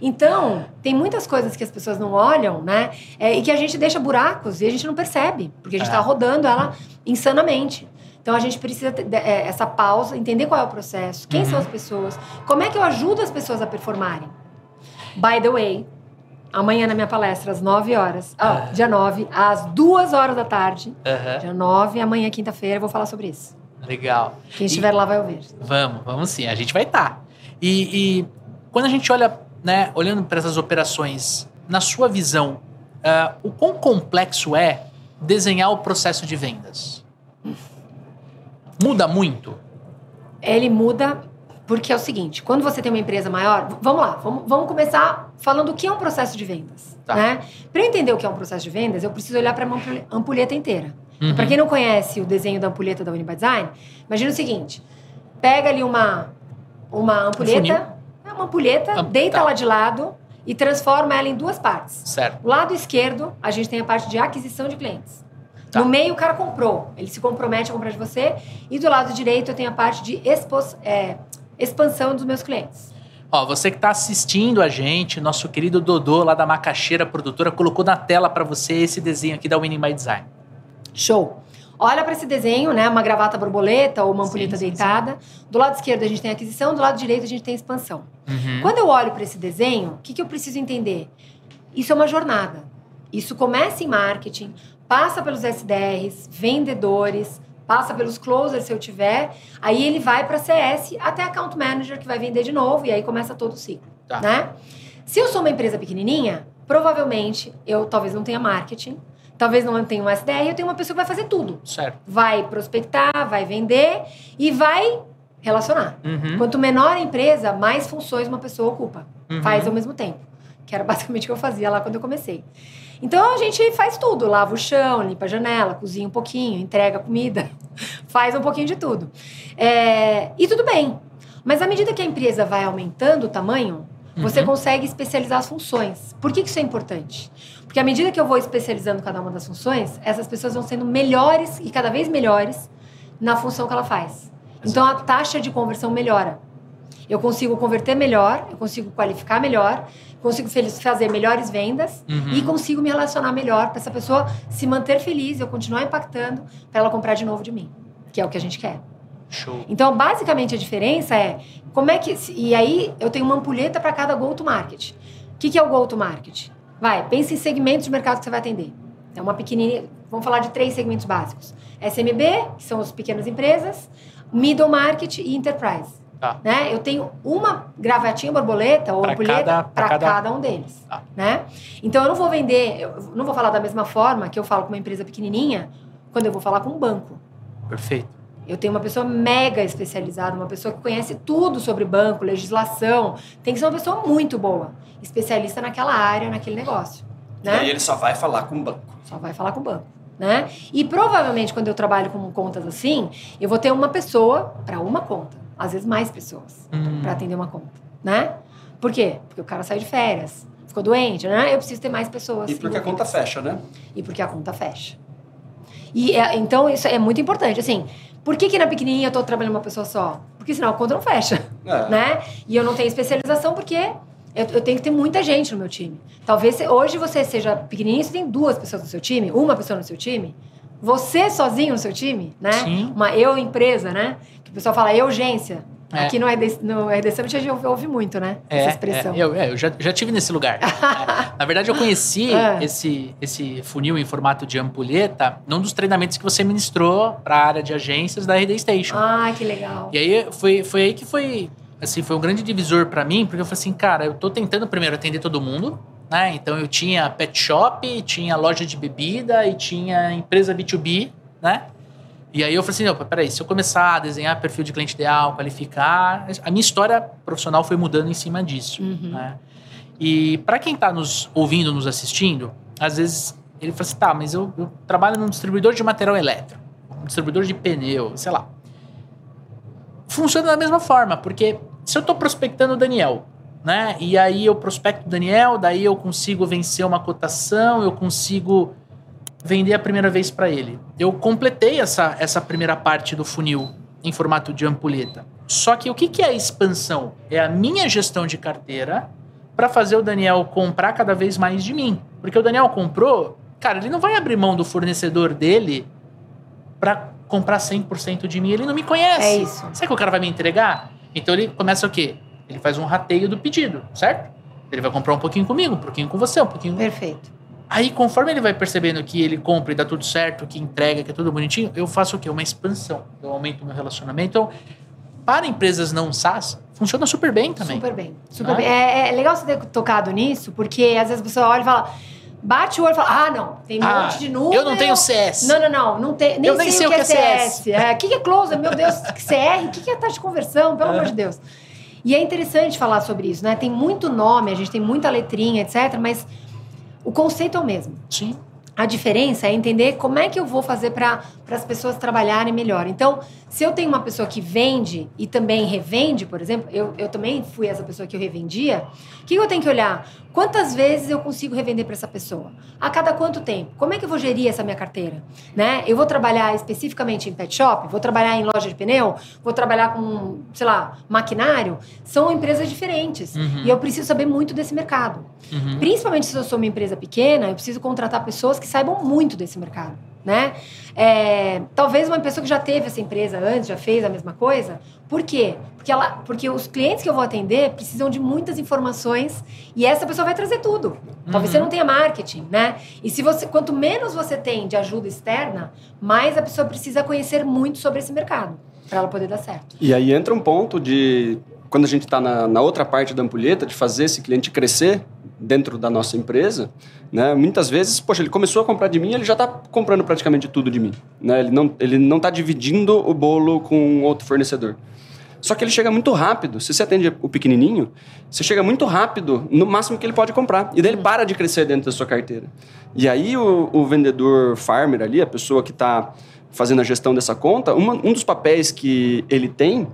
Então, tem muitas coisas que as pessoas não olham, né? É, e que a gente deixa buracos e a gente não percebe, porque a gente É. está rodando ela insanamente. Então a gente precisa ter é, essa pausa, entender qual é o processo, quem Uhum. são as pessoas, como é que eu ajudo as pessoas a performarem. By the way, amanhã na minha palestra, às 9 horas, ah, É. dia 9, às 2 horas da tarde, Aham, dia 9, amanhã, quinta-feira, eu vou falar sobre isso. Legal. Quem estiver lá vai ouvir. Vamos, vamos sim. A gente vai estar. E, e quando a gente olha, né, olhando para essas operações, na sua visão, ah, o quão complexo é desenhar o processo de vendas? Muda muito? Ele muda porque é o seguinte, quando você tem uma empresa maior, vamos lá, vamos, vamos começar falando o que é um processo de vendas, Tá. né? Para eu entender o que é um processo de vendas, eu preciso olhar para uma ampulhe- ampulheta inteira. Uhum. Para quem não conhece o desenho da ampulheta da Uniby Design, imagina o seguinte, pega ali uma uma ampulheta, é uma ampulheta, Ah, deita tá. ela de lado e transforma ela em duas partes. Certo. O lado esquerdo, a gente tem a parte de aquisição de clientes. Tá. No meio, o cara comprou. Ele se compromete a comprar de você. E do lado direito, eu tenho a parte de expos- é, expansão dos meus clientes. Ó, você que está assistindo a gente, nosso querido Dodô, lá da Macaxeira Produtora, colocou na tela para você esse desenho aqui da Winning by Design. Show! Olha para esse desenho, né? Uma gravata borboleta ou uma Sim, ampulheta sim, deitada. Do lado esquerdo, a gente tem aquisição. Do lado direito, a gente tem expansão. Uhum. Quando eu olho para esse desenho, o que, que eu preciso entender? Isso é uma jornada. Isso começa em marketing, passa pelos SDRs, vendedores, passa pelos closers se eu tiver, aí ele vai para CS até account manager que vai vender de novo e aí começa todo o ciclo, Tá. né? Se eu sou uma empresa pequenininha, provavelmente eu talvez não tenha marketing, talvez não tenha um SDR, eu tenho uma pessoa que vai fazer tudo. Certo. Vai prospectar, vai vender e vai relacionar. Uhum. Quanto menor a empresa, mais funções uma pessoa ocupa. Uhum. Faz ao mesmo tempo. Que era basicamente o que eu fazia lá quando eu comecei. Então a gente faz tudo: lava o chão, limpa a janela, cozinha um pouquinho, entrega comida, faz um pouquinho de tudo. É, E tudo bem. Mas à medida que a empresa vai aumentando o tamanho, você Uhum. consegue especializar as funções. Por que, que isso é importante? Porque à medida que eu vou especializando cada uma das funções, essas pessoas vão sendo melhores e cada vez melhores na função que ela faz. Então a taxa de conversão melhora. Eu consigo converter melhor, eu consigo qualificar melhor, consigo fazer melhores vendas Uhum. e consigo me relacionar melhor para essa pessoa se manter feliz, eu continuar impactando para ela comprar de novo de mim, que é o que a gente quer. Show. Então, basicamente a diferença é como é que e aí eu tenho uma ampulheta para cada go to market. O que, que é o go to market? Vai, pense em segmentos de mercado que você vai atender. É uma pequenininha, vamos falar de três segmentos básicos: SMB, que são as pequenas empresas, middle market e enterprise. Tá. Né? Eu tenho uma gravatinha borboleta ou Pra ampulheta para cada- cada... um deles. Tá. Né? Então eu não vou vender, eu não vou falar da mesma forma que eu falo com uma empresa pequenininha quando eu vou falar com um banco. Perfeito. Eu tenho uma pessoa mega especializada, uma pessoa que conhece tudo sobre banco, legislação. Tem que ser uma pessoa muito boa, especialista naquela área, naquele negócio. E Né? aí ele só vai falar com o banco. Só vai falar com o banco. Né? E provavelmente, quando eu trabalho com contas assim, eu vou ter uma pessoa para uma conta. Às vezes mais pessoas Hum. para atender uma conta. Né? Por quê? Porque o cara saiu de férias, ficou doente, né? Eu preciso ter mais pessoas. E porque a conta fecha, né? e porque a conta fecha. E é- então isso é muito importante. Assim, por que, que na pequenininha eu tô trabalhando uma pessoa só? Porque senão a conta não fecha, É. né? E eu não tenho especialização porque eu, eu tenho que ter muita gente no meu time. Talvez hoje você seja pequenininho, você tem duas pessoas no seu time, uma pessoa no seu time, você sozinho no seu time, né? Sim. Uma eu empresa, né? Que o pessoal fala eu urgência. É. Aqui no RD, no RD Summit a gente ouve muito, né? É, Essa expressão. é, eu, é, eu já, já tive nesse lugar. É, na verdade, eu conheci Ah. esse, esse funil em formato de ampulheta num dos treinamentos que você ministrou para a área de agências da RD Station. Ah, que legal. E aí foi, foi aí que foi, assim, foi um grande divisor para mim, porque eu falei assim, cara, eu tô tentando primeiro atender todo mundo, né? Então eu tinha pet shop, tinha loja de bebida e tinha empresa B2B, né? E aí eu falei assim, não, peraí, se eu começar a desenhar perfil de cliente ideal, qualificar, a minha história profissional foi mudando em cima disso, Uhum. né? E para quem tá nos ouvindo, nos assistindo, às vezes ele fala assim, tá, mas eu, eu trabalho num distribuidor de material elétrico, um distribuidor de pneu, sei lá. Funciona da mesma forma, porque se eu tô prospectando o Daniel, né? E aí eu prospecto o Daniel, daí eu consigo vencer uma cotação, eu consigo vender a primeira vez para ele. Eu completei essa, essa primeira parte do funil em formato de ampulheta. Só que o que, que é a expansão? É a minha gestão de carteira para fazer o Daniel comprar cada vez mais de mim. Porque o Daniel comprou, cara, ele não vai abrir mão do fornecedor dele para comprar 100% de mim. Ele não me conhece. É isso. Sabe que o cara vai me entregar? Então ele começa o quê? Ele faz um rateio do pedido, certo? Ele vai comprar um pouquinho comigo, um pouquinho com você, um pouquinho Perfeito. Aí, conforme ele vai percebendo que ele compra e dá tudo certo, que entrega, que é tudo bonitinho, eu faço o quê? Uma expansão. Eu aumento o meu relacionamento. Então, para empresas não SaaS, funciona super bem também. Super bem. Super Ah. bem. É, é legal você ter tocado nisso, porque às vezes a pessoa olha e fala. Bate o olho e fala: Ah, não, tem um Ah, monte de número. eu não tenho CS. Não, não, não. não tem, nem Eu nem sei o que é CS. É, O que é close? Meu Deus, que CR? O que é taxa de conversão? Pelo amor de Deus. E é interessante falar sobre isso, né? Tem muito nome, a gente tem muita letrinha, etc. Mas o conceito é o mesmo. Sim. A diferença é entender como é que eu vou fazer para as pessoas trabalharem melhor. Então, se eu tenho uma pessoa que vende e também revende, por exemplo, eu, eu também fui essa pessoa que eu revendia, o que eu tenho que olhar? Quantas vezes eu consigo revender para essa pessoa? A cada quanto tempo? Como é que eu vou gerir essa minha carteira? Né? Eu vou trabalhar especificamente em pet shop? Vou trabalhar em loja de pneu? Vou trabalhar com, sei lá, maquinário? São empresas diferentes. Uhum. E eu preciso saber muito desse mercado. Uhum. Principalmente se eu sou uma empresa pequena, eu preciso contratar pessoas que saibam muito desse mercado, né? É, talvez uma pessoa que já teve essa empresa antes, já fez a mesma coisa. Por quê? Porque, ela, porque os clientes que eu vou atender precisam de muitas informações e essa pessoa vai trazer tudo. Talvez Uhum. você não tenha marketing, né? E se você, quanto menos você tem de ajuda externa, mais a pessoa precisa conhecer muito sobre esse mercado para ela poder dar certo. E aí entra um ponto de, quando a gente está na, na outra parte da ampulheta, de fazer esse cliente crescer dentro da nossa empresa, né? Muitas vezes, poxa, ele começou a comprar de mim, ele já está comprando praticamente tudo de mim, né? Ele não ele não está dividindo o bolo com outro fornecedor. Só que ele chega muito rápido. Se você atende o pequenininho, você chega muito rápido no máximo que ele pode comprar. E daí ele para de crescer dentro da sua carteira. E aí o, o vendedor farmer ali, a pessoa que está fazendo a gestão dessa conta, uma- um dos papéis que ele tem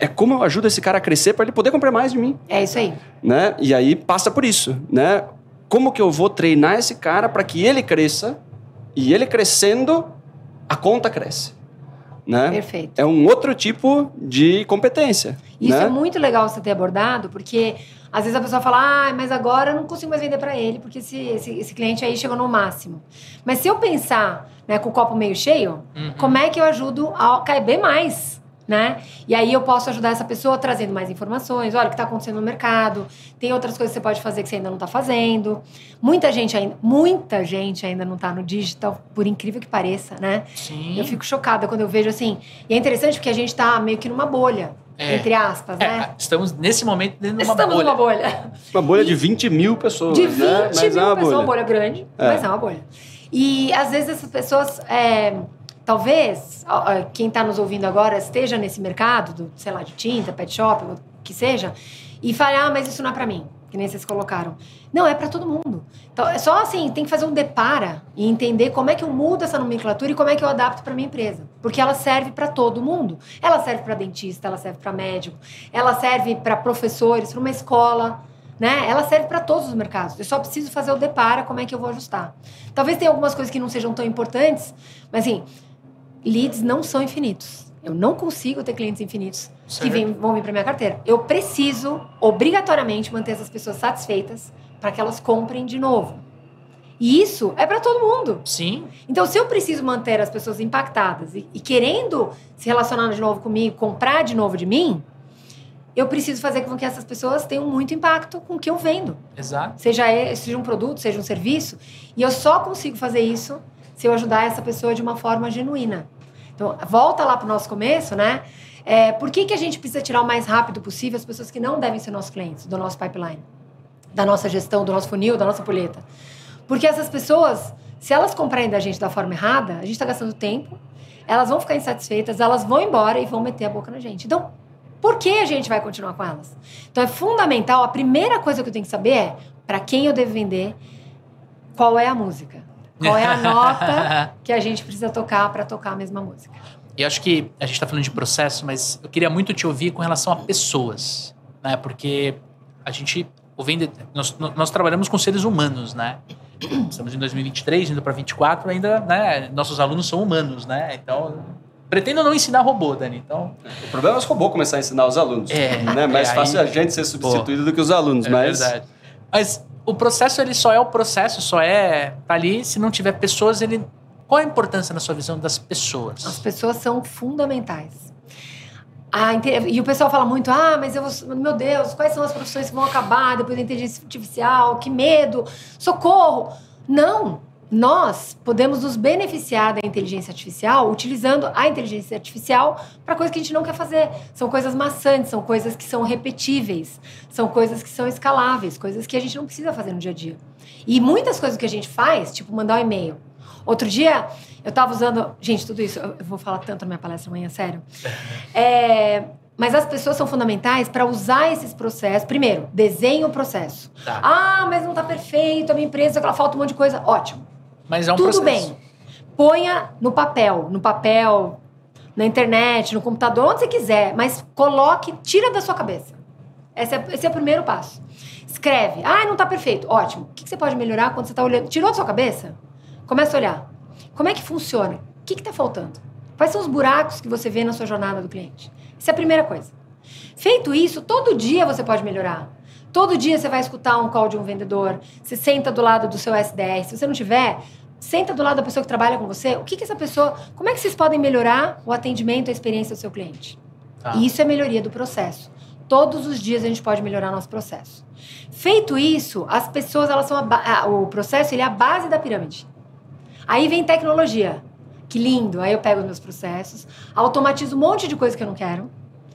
é como eu ajudo esse cara a crescer para ele poder comprar mais de mim, É isso aí. né? E aí passa por isso, né? Como que eu vou treinar esse cara para que ele cresça e ele crescendo, a conta cresce, né? Perfeito. É um outro tipo de competência, Isso né? é muito legal você ter abordado, porque às vezes a pessoa fala, ah, mas agora eu não consigo mais vender para ele, porque esse, esse, esse cliente aí chegou no máximo. Mas se eu pensar né, com o copo meio cheio, Uhum. como é que eu ajudo a caber mais? Né? E aí eu posso ajudar essa pessoa trazendo mais informações. Olha o que está acontecendo no mercado. Tem outras coisas que você pode fazer que você ainda não está fazendo. Muita gente ainda, muita gente ainda não está no digital, por incrível que pareça, né? Sim. Eu fico chocada quando eu vejo assim. E é interessante porque a gente tá meio que numa bolha, É. entre aspas, É, né? estamos nesse momento dentro de uma Estamos bolha. numa bolha. Uma bolha de 20 mil pessoas, De 20 né? Mas mil é uma pessoas, uma bolha. bolha grande, É. mas é uma bolha. E às vezes essas pessoas, é, talvez, quem está nos ouvindo agora esteja nesse mercado, do, sei lá, de tinta, pet shop, o que seja, e fale, ah, mas isso não é para mim, que nem vocês colocaram. Não, é para todo mundo. Então, é só assim, tem que fazer um depara e entender como é que eu mudo essa nomenclatura e como é que eu adapto para minha empresa. Porque ela serve para todo mundo. Ela serve para dentista, ela serve para médico, ela serve para professores, para uma escola, né? Ela serve para todos os mercados. Eu só preciso fazer o depara, como é que eu vou ajustar. Talvez tenha algumas coisas que não sejam tão importantes, mas assim, leads não são infinitos. Eu não consigo ter clientes infinitos que Certo. vêm- vão vir para minha carteira. Eu preciso, obrigatoriamente, manter essas pessoas satisfeitas para que elas comprem de novo. E isso é para todo mundo. Sim. Então, se eu preciso manter as pessoas impactadas e, e querendo se relacionar de novo comigo, comprar de novo de mim, eu preciso fazer com que essas pessoas tenham muito impacto com o que eu vendo. Exato. Seja, seja um produto, seja um serviço. E eu só consigo fazer isso se eu ajudar essa pessoa de uma forma genuína. Então, volta lá para o nosso começo, né? É, por que, que a gente precisa tirar o mais rápido possível as pessoas que não devem ser nossos clientes, do nosso pipeline, da nossa gestão, do nosso funil, da nossa poleta? Porque essas pessoas, se elas comprarem da gente da forma errada, a gente está gastando tempo, elas vão ficar insatisfeitas, elas vão embora e vão meter a boca na gente. Então, por que a gente vai continuar com elas? Então, é fundamental, a primeira coisa que eu tenho que saber é para quem eu devo vender, qual é a música. Qual é a nota que a gente precisa tocar para tocar a mesma música. E acho que a gente está falando de processo, mas eu queria muito te ouvir com relação a pessoas, né? Porque a gente, o vende, nós, nós trabalhamos com seres humanos, né? Estamos em 2023, indo para 24, ainda, né? Nossos alunos são humanos, né? Então, pretendo não ensinar robô, Dani. Então, o problema é os robôs começar a ensinar os alunos, é, né? Mais é, fácil aí, a gente ser substituído pô, do que os alunos, é mas verdade. Mas o processo ele só é o processo, só é tá ali se não tiver pessoas, ele qual a importância na sua visão das pessoas? As pessoas são fundamentais. Ah, e o pessoal fala muito, ah, mas eu, meu Deus, quais são as profissões que vão acabar depois da inteligência artificial? Que medo! Socorro! Não! Nós podemos nos beneficiar da inteligência artificial utilizando a inteligência artificial para coisas que a gente não quer fazer. São coisas maçantes, são coisas que são repetíveis, são coisas que são escaláveis, coisas que a gente não precisa fazer no dia a dia. E muitas coisas que a gente faz, tipo mandar um e-mail, Outro dia, eu estava usando. Gente, tudo isso, eu vou falar tanto na minha palestra amanhã, sério. É, mas as pessoas são fundamentais para usar esses processos. Primeiro, desenhe o processo. Tá. Ah, mas não está perfeito, a minha empresa, ela falta um monte de coisa. Ótimo. Mas é um Tudo processo. bem. Ponha no papel, no papel, na internet, no computador, onde você quiser, mas coloque, tira da sua cabeça. Esse é, esse é o primeiro passo. Escreve. Ah, não está perfeito. Ótimo. O que você pode melhorar quando você está olhando? Tirou da sua cabeça? Começa a olhar. Como é que funciona? O que está faltando? Quais são os buracos que você vê na sua jornada do cliente? Isso é a primeira coisa. Feito isso, todo dia você pode melhorar. Todo dia você vai escutar um call de um vendedor, você senta do lado do seu SDR. Se você não tiver, senta do lado da pessoa que trabalha com você. O que, que essa pessoa. Como é que vocês podem melhorar o atendimento, a experiência do seu cliente? Tá. E isso é melhoria do processo. Todos os dias a gente pode melhorar nosso processo. Feito isso, as pessoas, elas são a, o processo ele é a base da pirâmide. Aí vem tecnologia. Que lindo. Aí eu pego os meus processos, automatizo um monte de coisa que eu não quero,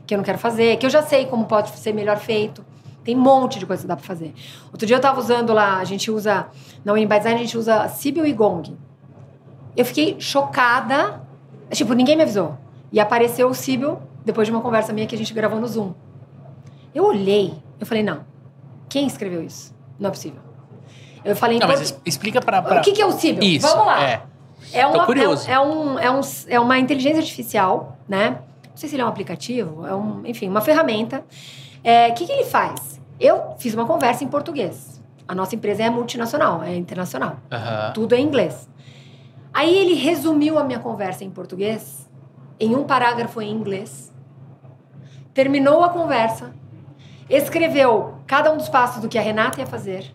que eu não quero fazer, que eu já sei como pode ser melhor feito. Tem um monte de coisa que dá para fazer. Outro dia eu tava usando lá, a gente usa, na Design a gente usa Sibyl e Gong. Eu fiquei chocada, tipo, ninguém me avisou. E apareceu o Sibyl depois de uma conversa minha que a gente gravou no Zoom. Eu olhei, eu falei, não, quem escreveu isso? Não é possível. Eu falei, não, mas explica para. Pra... O que, que é o Cível? Isso, Vamos lá. É. É, uma. É, é, um, é, um, é uma inteligência artificial, né? Não sei se ele é um aplicativo, é um, enfim, uma ferramenta. O é, que, que ele faz? Eu fiz uma conversa em português. A nossa empresa é multinacional, é internacional. Uhum. Tudo é inglês. Aí ele resumiu a minha conversa em português em um parágrafo em inglês. Terminou a conversa, escreveu cada um dos passos do que a Renata ia fazer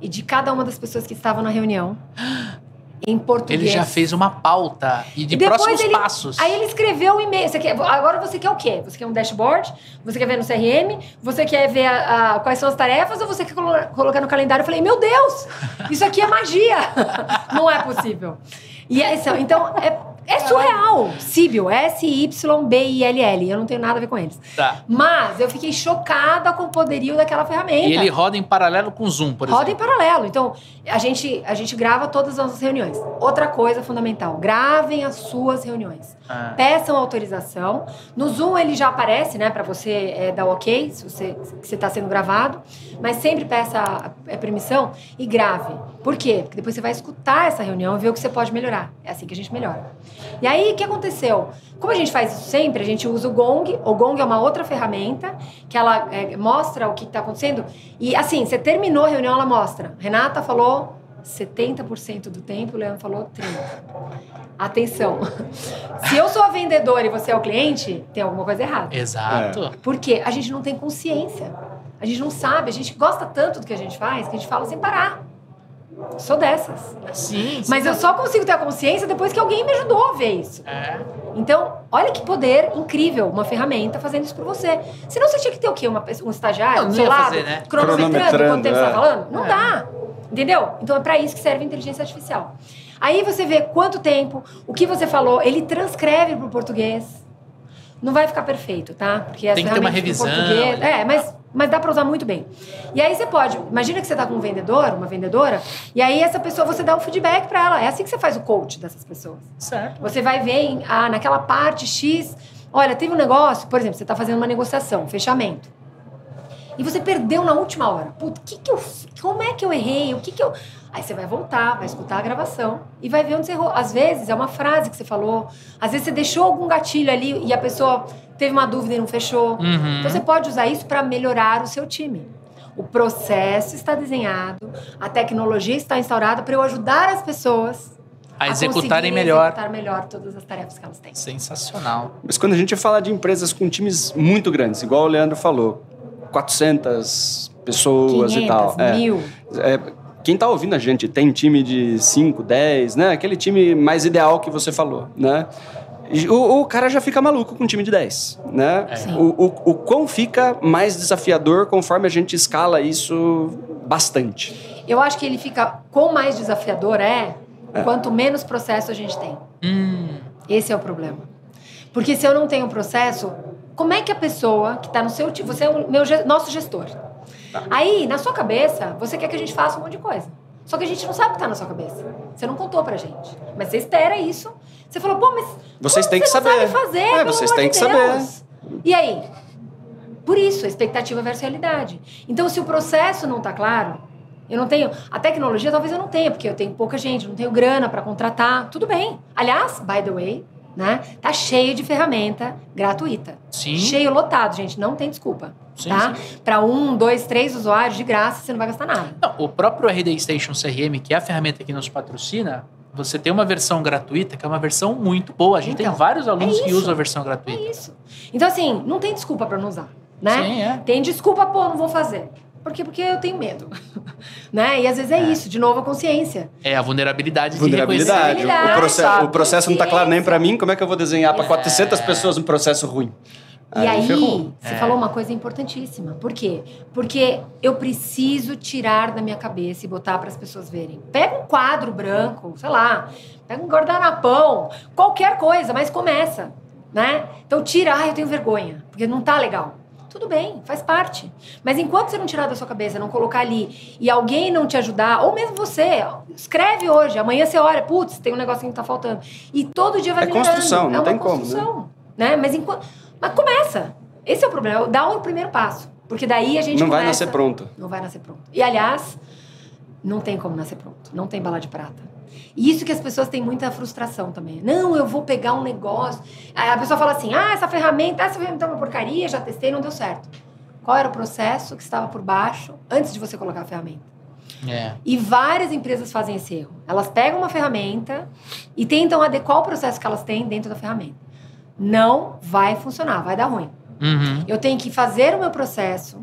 e de cada uma das pessoas que estavam na reunião. Em português. Ele já fez uma pauta e de e próximos ele, passos. Aí ele escreveu o um e-mail. Você quer, agora você quer o quê? Você quer um dashboard? Você quer ver no CRM? Você quer ver a, a, quais são as tarefas? Ou você quer colocar no calendário? Eu falei, meu Deus, isso aqui é magia. Não é possível. E é, então, é, é surreal. Síbil, S-Y-B-I-L-L. Eu não tenho nada a ver com eles. Tá. Mas eu fiquei chocada com o poderio daquela ferramenta. E ele roda em paralelo com o Zoom, por roda exemplo. Roda em paralelo. Então, a gente, a gente grava todas as nossas reuniões. Outra coisa fundamental: gravem as suas reuniões. Ah. Peçam autorização. No Zoom ele já aparece, né, para você é, dar ok se você está sendo gravado. Mas sempre peça a, a permissão e grave. Por quê? Porque depois você vai escutar essa reunião e ver o que você pode melhorar. É assim que a gente melhora. E aí, o que aconteceu? Como a gente faz isso sempre, a gente usa o Gong. O Gong é uma outra ferramenta que ela é, mostra o que está acontecendo. E assim, você terminou a reunião, ela mostra. Renata falou 70% do tempo, o Leandro falou 30%. Atenção. Se eu sou a vendedora e você é o cliente, tem alguma coisa errada. Exato. É. Porque a gente não tem consciência. A gente não sabe, a gente gosta tanto do que a gente faz que a gente fala sem parar. Sou dessas. Sim, sim. Mas eu só consigo ter a consciência depois que alguém me ajudou a ver isso. É. Então, olha que poder incrível, uma ferramenta fazendo isso por você. Senão você tinha que ter o quê? Uma, pessoa- um estagiário, Não, do não seu ia lado, fazer, né? cronometrando, Cronometrando, quanto tempo você é. tá falando? Não É. dá. Entendeu? Então é pra isso que serve a inteligência artificial. Aí você vê quanto tempo, o que você falou, ele transcreve pro português. Não vai ficar perfeito, tá? Porque as Tem que ter uma revisão, Português, né? é, mas, mas dá pra usar muito bem. E aí você pode, imagina que você tá com um vendedor, uma vendedora, e aí essa pessoa, você dá um feedback pra ela. É assim que você faz o coach dessas pessoas. Certo. Você vai ver em- ah, naquela parte X. Olha, teve um negócio, por exemplo, você está fazendo uma negociação, um fechamento. E você perdeu na última hora. Puta, que que eu, como é que eu errei? O que que eu. Aí você vai voltar, vai escutar a gravação e vai ver onde você errou. Às vezes é uma frase que você falou, às vezes você deixou algum gatilho ali e a pessoa teve uma dúvida e não fechou. Uhum. Então você pode usar isso para melhorar o seu time. O processo está desenhado, a tecnologia está instaurada para eu ajudar as pessoas A executarem conseguirem melhor. executar melhor todas as tarefas que elas têm. Sensacional. Mas quando a gente fala de empresas com times muito grandes, igual o Leandro falou, 400 pessoas 500, e tal. é. mil. É, quem tá ouvindo a gente tem time de 5, 10, né? Aquele time mais ideal que você falou, né? O, o cara já fica maluco com um time de 10, né? Sim. O, o, o quão fica mais desafiador conforme a gente escala isso bastante. Eu acho que ele fica quão mais desafiador é, quanto menos processo a gente tem. Hum. Esse é o problema. Porque se eu não tenho processo, como é que a pessoa que está no seu time, você é o meu, nosso gestor. Aí, na sua cabeça, você quer que a gente faça um monte de coisa. Só que a gente não sabe o que está na sua cabeça. Você não contou pra gente. Mas você espera isso. Você falou, pô, mas Vocês têm que você não saber. sabe fazer, É, vocês têm de que Deus. E aí? Por isso, a expectativa versus realidade. Então, se o processo não está claro, eu não tenho. A tecnologia talvez eu não tenha, porque eu tenho pouca gente, não tenho grana para contratar. Tudo bem. Aliás, by the way, né? Tá cheio de ferramenta gratuita. Sim. Cheio lotado, gente. Não tem desculpa. Sim, tá? Para um, dois, três usuários de graça, você não vai gastar nada. Não, o próprio RD Station CRM, que é a ferramenta que nos patrocina, você tem uma versão gratuita, que é uma versão muito boa. A gente Então, tem vários alunos é que usam a versão gratuita. É isso. Então, assim, não tem desculpa para não usar, né? Sim, é. Tem desculpa, pô, não vou fazer. Por quê? Porque eu tenho medo. né? E às vezes é, isso, de novo a consciência. É a vulnerabilidade, de Vulnerabilidade. reconhecer. O, Vulnerabilidade. processo, o processo não tá claro nem para mim. Como é que eu vou desenhar para É. 400 pessoas um processo ruim? E aí, ferrou. você É. falou uma coisa importantíssima. Por quê? Porque eu preciso tirar da minha cabeça e botar para as pessoas verem. Pega um quadro branco, sei lá, pega um guardanapão, qualquer coisa, mas começa, né? Então tira, ah, eu tenho vergonha, porque não tá legal. Tudo bem, faz parte. Mas enquanto você não tirar da sua cabeça, não colocar ali e alguém não te ajudar, ou mesmo você, escreve hoje, amanhã você olha, putz, tem um negocinho que tá faltando. E todo dia vai É melhorando. construção, não é uma tem como, né? construção, né? Mas enquanto mas começa. Esse é o problema. Dá o primeiro passo. Porque daí a gente Não vai começa- nascer pronto. Não vai nascer pronto. E, aliás, não tem como nascer pronto. Não tem bala de prata. E isso que as pessoas têm muita frustração também. Não, eu vou pegar um negócio. Aí a pessoa fala assim, ah, essa ferramenta, essa ferramenta é uma porcaria, já testei, não deu certo. Qual era o processo que estava por baixo antes de você colocar a ferramenta? É. E várias empresas fazem esse erro. Elas pegam uma ferramenta e tentam adequar o processo que elas têm dentro da ferramenta. Não vai funcionar, vai dar ruim. Uhum. Eu tenho que fazer o meu processo,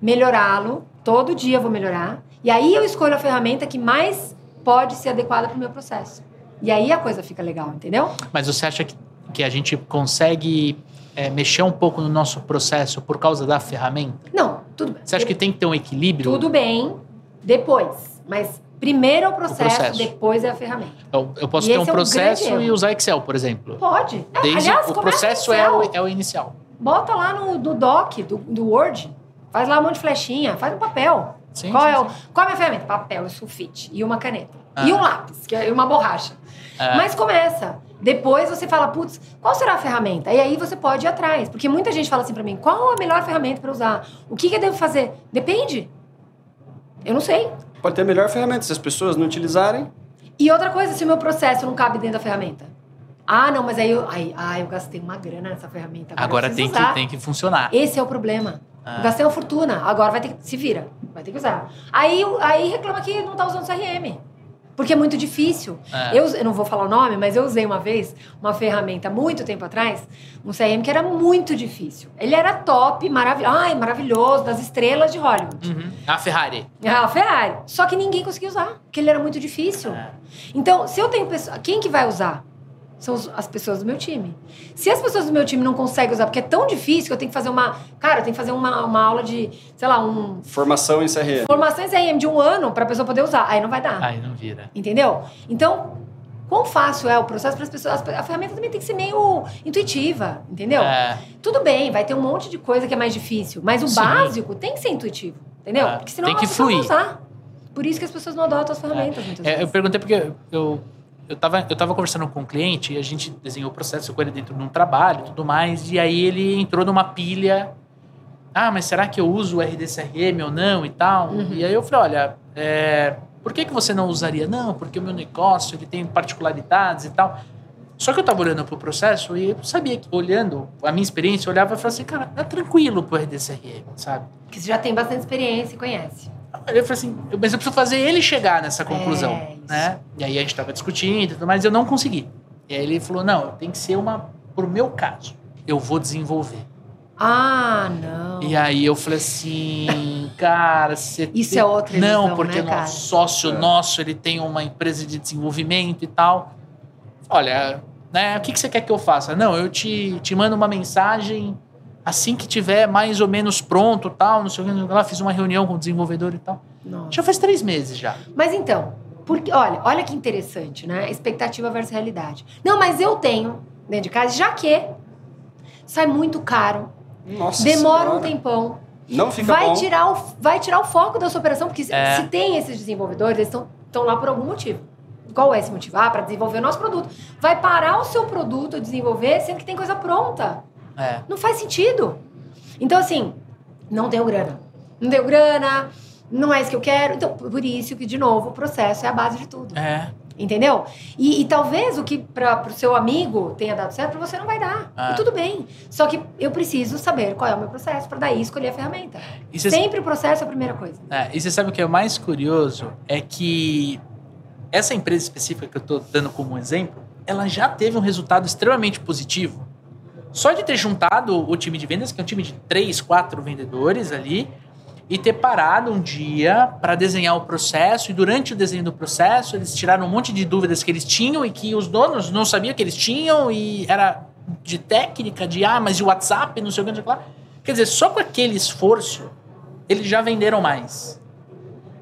melhorá-lo, todo dia eu vou melhorar, e aí eu escolho a ferramenta que mais pode ser adequada para o meu processo. E aí a coisa fica legal, entendeu? Mas você acha que, que a gente consegue é, mexer um pouco no nosso processo por causa da ferramenta? Não, tudo bem. Você acha que tem que ter um equilíbrio? Tudo bem, depois. Mas primeiro é o processo, processo. depois é a ferramenta. Eu, eu posso E ter um é um processo grande e erro. usar Excel, por exemplo. Pode. É, Desde Aliás, o processo é o, é o inicial. Bota lá no, no doc do, do Word. Faz lá um monte de flechinha, faz no papel. Sim, qual, sim, é o, sim. qual é a minha ferramenta? Papel e sulfite. E uma caneta. Ah. E um lápis, que é uma borracha. Ah. Mas começa. Depois você fala, putz, qual será a ferramenta? E aí você pode ir atrás. Porque muita gente fala assim pra mim, qual a melhor ferramenta pra usar? O que, que eu devo fazer? Depende. Eu não sei. Pode ter a melhor ferramenta. Se as pessoas não utilizarem, E outra coisa, se o meu processo não cabe dentro da ferramenta. Ah, não, mas aí eu, aí, ah, eu gastei uma grana nessa ferramenta. Agora, Agora tem que, tem que funcionar. Esse é o problema. Ah. Eu Gastei uma fortuna, agora vai ter que. Se vira, vai ter que usar. Aí, aí reclama que não tá usando CRM. Porque é muito difícil. É. Eu, eu não vou falar o nome, mas eu usei uma vez uma ferramenta muito tempo atrás, um CRM que era muito difícil. Ele era top, maravilhoso, ai, maravilhoso, das estrelas de Hollywood. Uhum. A Ferrari. Ah, a Ferrari. Só que ninguém conseguia usar, porque ele era muito difícil. É. Então, se eu tenho pessoa, quem que vai usar? São as pessoas do meu time. Se as pessoas do meu time não conseguem usar, porque é tão difícil que eu tenho que fazer uma. Cara, eu tenho que fazer uma, uma aula de, sei lá, um. Formação em CRM. Formação em CRM de um ano pra pessoa poder usar. Aí não vai dar. Aí não vira. Entendeu? Então, quão fácil é o processo para as pessoas. A ferramenta também tem que ser meio intuitiva, entendeu? É. Tudo bem, vai ter um monte de coisa que é mais difícil, mas o Sim. básico tem que ser intuitivo, entendeu? É, Porque senão tem que as pessoas fluir. vão usar. Por isso que as pessoas não adotam as ferramentas muitas É, eu perguntei porque eu, eu, tava, eu tava conversando com um cliente e a gente desenhou o processo com ele dentro de um trabalho e tudo mais, e aí ele entrou numa pilha. Ah, mas será que eu uso o RDCRM ou não e tal? Uhum. E aí eu falei, olha, é, por que, que você não usaria? Não, porque o meu negócio ele tem particularidades e tal. Só que eu tava olhando pro processo e eu sabia que, olhando a minha experiência, eu olhava e falava assim, cara, é tranquilo pro RDCRM, sabe? Porque você já tem bastante experiência e conhece. Eu falei assim, eu- mas eu preciso fazer ele chegar nessa conclusão, É, né? E aí a gente tava discutindo e tudo mais, e eu não consegui. E aí ele falou, não, tem que ser uma, pro meu caso, eu vou desenvolver. Ah, não. E aí eu falei assim, cara, você... Isso tem- é outra Não, ilusão, porque né, o cara? nosso sócio É. nosso, ele tem uma empresa de desenvolvimento e tal. Olha, né, o que, que você quer que eu faça? Não, eu te, te mando uma mensagem assim que tiver mais ou menos pronto tal, não sei o que, não sei lá, fiz uma reunião com o desenvolvedor e tal. Nossa. Já faz três meses já. Mas então, porque, olha, olha que interessante, né? Expectativa versus realidade. Não, mas eu tenho dentro de casa, já que sai muito caro, Nossa demora um Senhora. tempão, Não fica vai bom. tirar, o, vai tirar o foco da sua operação, porque se- É. se tem esses desenvolvedores, eles estão lá por algum motivo. Qual é esse motivo? Ah, para desenvolver o nosso produto. Vai parar o seu produto a desenvolver, sendo que tem coisa pronta. É. Não faz sentido. Então, assim, não tenho grana. Não tenho grana, não é isso que eu quero. Então, por isso que, de novo, o processo é a base de tudo. É. Entendeu? E, e talvez o que para o seu amigo tenha dado certo, para você não vai dar. Ah. E tudo bem. Só que eu preciso saber qual é o meu processo, para daí escolher a ferramenta. Você Sempre o processo é a primeira coisa. é, e você sabe o que é mais curioso? É que essa empresa específica que eu tô dando como exemplo, ela já teve um resultado extremamente positivo. Só de ter juntado o time de vendas, que é um time de três, quatro vendedores ali, e ter parado um dia para desenhar o processo. E durante o desenho do processo, eles tiraram um monte de dúvidas que eles tinham e que os donos não sabiam que eles tinham, e era de técnica, de ah, mas e o WhatsApp, não sei o que, não sei o que lá. Quer dizer, só com aquele esforço, eles já venderam mais.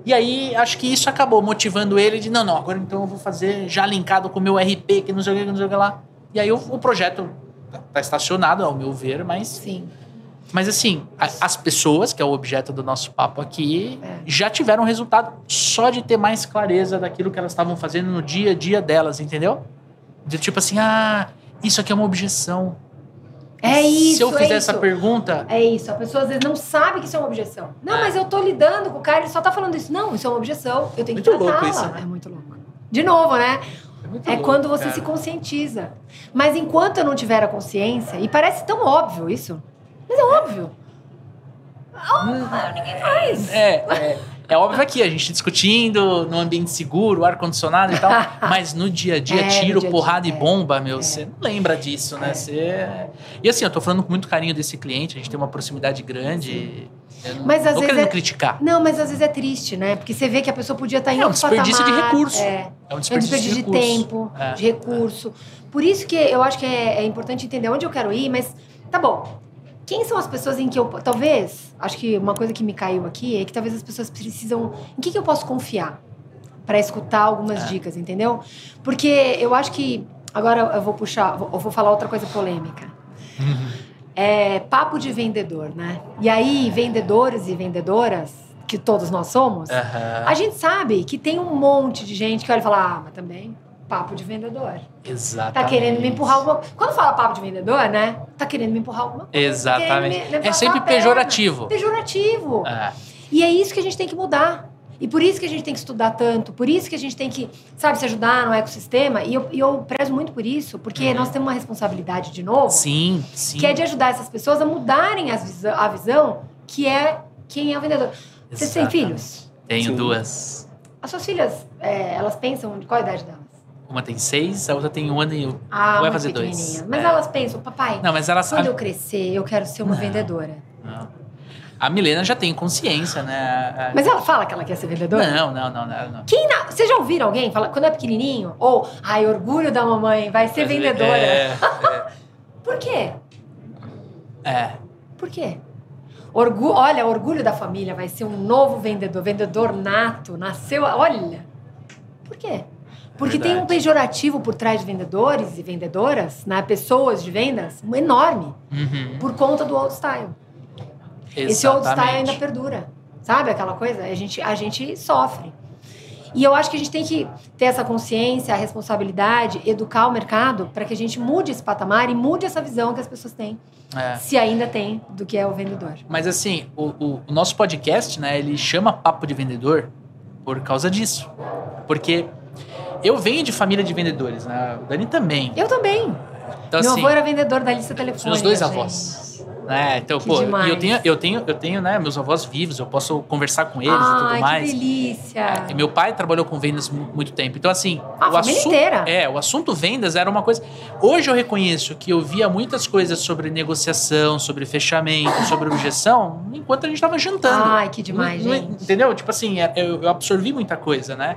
E aí, acho que isso acabou motivando ele de, não, não, agora então eu vou fazer já linkado com o meu RP, que não sei o que, que não sei o que lá. E aí o, o projeto tá estacionado, ao meu ver, mas Sim. mas assim, a- as pessoas, que é o objeto do nosso papo aqui, É. já tiveram resultado só de ter mais clareza daquilo que elas estavam fazendo no dia a dia delas, entendeu? De tipo assim, ah, isso aqui é uma objeção. É isso. Se eu fizer é essa pergunta, É isso. A pessoa às vezes não sabe que isso é uma objeção. Não, É. mas eu tô lidando com o cara, ele só tá falando isso. Não, isso é uma objeção. Eu tenho que Muito louco tratá-la. isso, né? É muito louco. De novo, né? É, É louco, quando você cara. se conscientiza. Mas enquanto eu não tiver a consciência, e parece tão óbvio isso, mas é óbvio. Ah, ninguém faz. É, é, é óbvio aqui, a gente discutindo no ambiente seguro, ar-condicionado e tal, mas no dia a dia, É, tiro, dia porrada e é. bomba, meu, É. você não lembra disso, né? Você... E assim, eu tô falando com muito carinho desse cliente, a gente tem uma proximidade grande. Eu não Mas às tô vezes é- criticar. Não, mas às vezes é triste, né? Porque você vê que a pessoa podia estar em É um outro desperdício de patamar. recurso. É. É um É um desperdício, desperdício de, recurso. tempo, É, de recurso. Por isso que eu acho que é, é importante entender onde eu quero ir, mas tá bom. Quem são as pessoas em que eu. Talvez, acho que uma coisa que me caiu aqui é que talvez as pessoas precisam. Em que, que eu posso confiar? Para escutar algumas É. dicas, entendeu? Porque eu acho que. Agora eu vou puxar, eu vou falar outra coisa polêmica. É papo de vendedor, né? E aí, vendedores e vendedoras, que todos nós somos, Aham. a gente sabe que tem um monte de gente que olha e fala, ah, mas também papo de vendedor. Exatamente. Tá querendo me empurrar alguma Quando fala papo de vendedor, né? Tá querendo me empurrar alguma coisa. Exatamente. Tá É sempre pejorativo. Pejorativo. É. E é isso que a gente tem que mudar. E por isso que a gente tem que estudar tanto, por isso que a gente tem que, sabe, se ajudar no ecossistema. E eu, e eu prezo muito por isso, porque Uhum. nós temos uma responsabilidade, de novo, Sim, sim. que é de ajudar essas pessoas a mudarem as visão- a visão que é quem é o vendedor. Vocês têm Exatamente. filhos? Tenho Sim. duas. As suas filhas, é, elas pensam de qual a idade delas? Uma tem seis, a outra tem um ano e Ah, vai fazer dois. Mas É. elas pensam, papai, Não, mas elas. quando eu crescer, eu quero ser uma Não. vendedora. não. A Milena já tem consciência, né? Mas ela fala que ela quer ser vendedora? Não, não, não, não. não. Quem na... Vocês já ouviram alguém falar, quando é pequenininho? Ou, ai, orgulho da mamãe, vai ser vendedora. É, Por quê? é, é. Por quê? Orgu... Olha, orgulho da família vai ser um novo vendedor, vendedor nato, nasceu. Olha. Por quê? Porque tem um pejorativo por trás de vendedores e vendedoras, né? pessoas de vendas, um enorme, Uhum. por conta do old style. Esse old style Exatamente. ainda perdura. Sabe aquela coisa? A gente, a gente sofre. E eu acho que a gente tem que ter essa consciência, a responsabilidade, educar o mercado para que a gente mude esse patamar e mude essa visão que as pessoas têm, É. se ainda tem, do que é o vendedor. Mas assim, o, o- o nosso podcast, né, ele chama Papo de Vendedor por causa disso. Porque eu venho de família de vendedores, né? O Dani também. Eu também. Então, Meu assim, avô era vendedor da lista telefônica. meus dois gente. avós. Né? Então, Que pô, e demais. eu tenho, eu tenho, eu tenho, né, meus avós vivos, eu posso conversar com eles e Ai, tudo mais. que delícia. E meu pai trabalhou com vendas mu- muito tempo. Então, assim, A o família assunto. inteira. É, o assunto vendas era uma coisa. Hoje eu reconheço que eu via muitas coisas sobre negociação, sobre fechamento, sobre objeção, enquanto a gente estava jantando. Ai, que demais, Não- não- gente. Entendeu? Tipo assim, é- eu, eu absorvi muita coisa, né?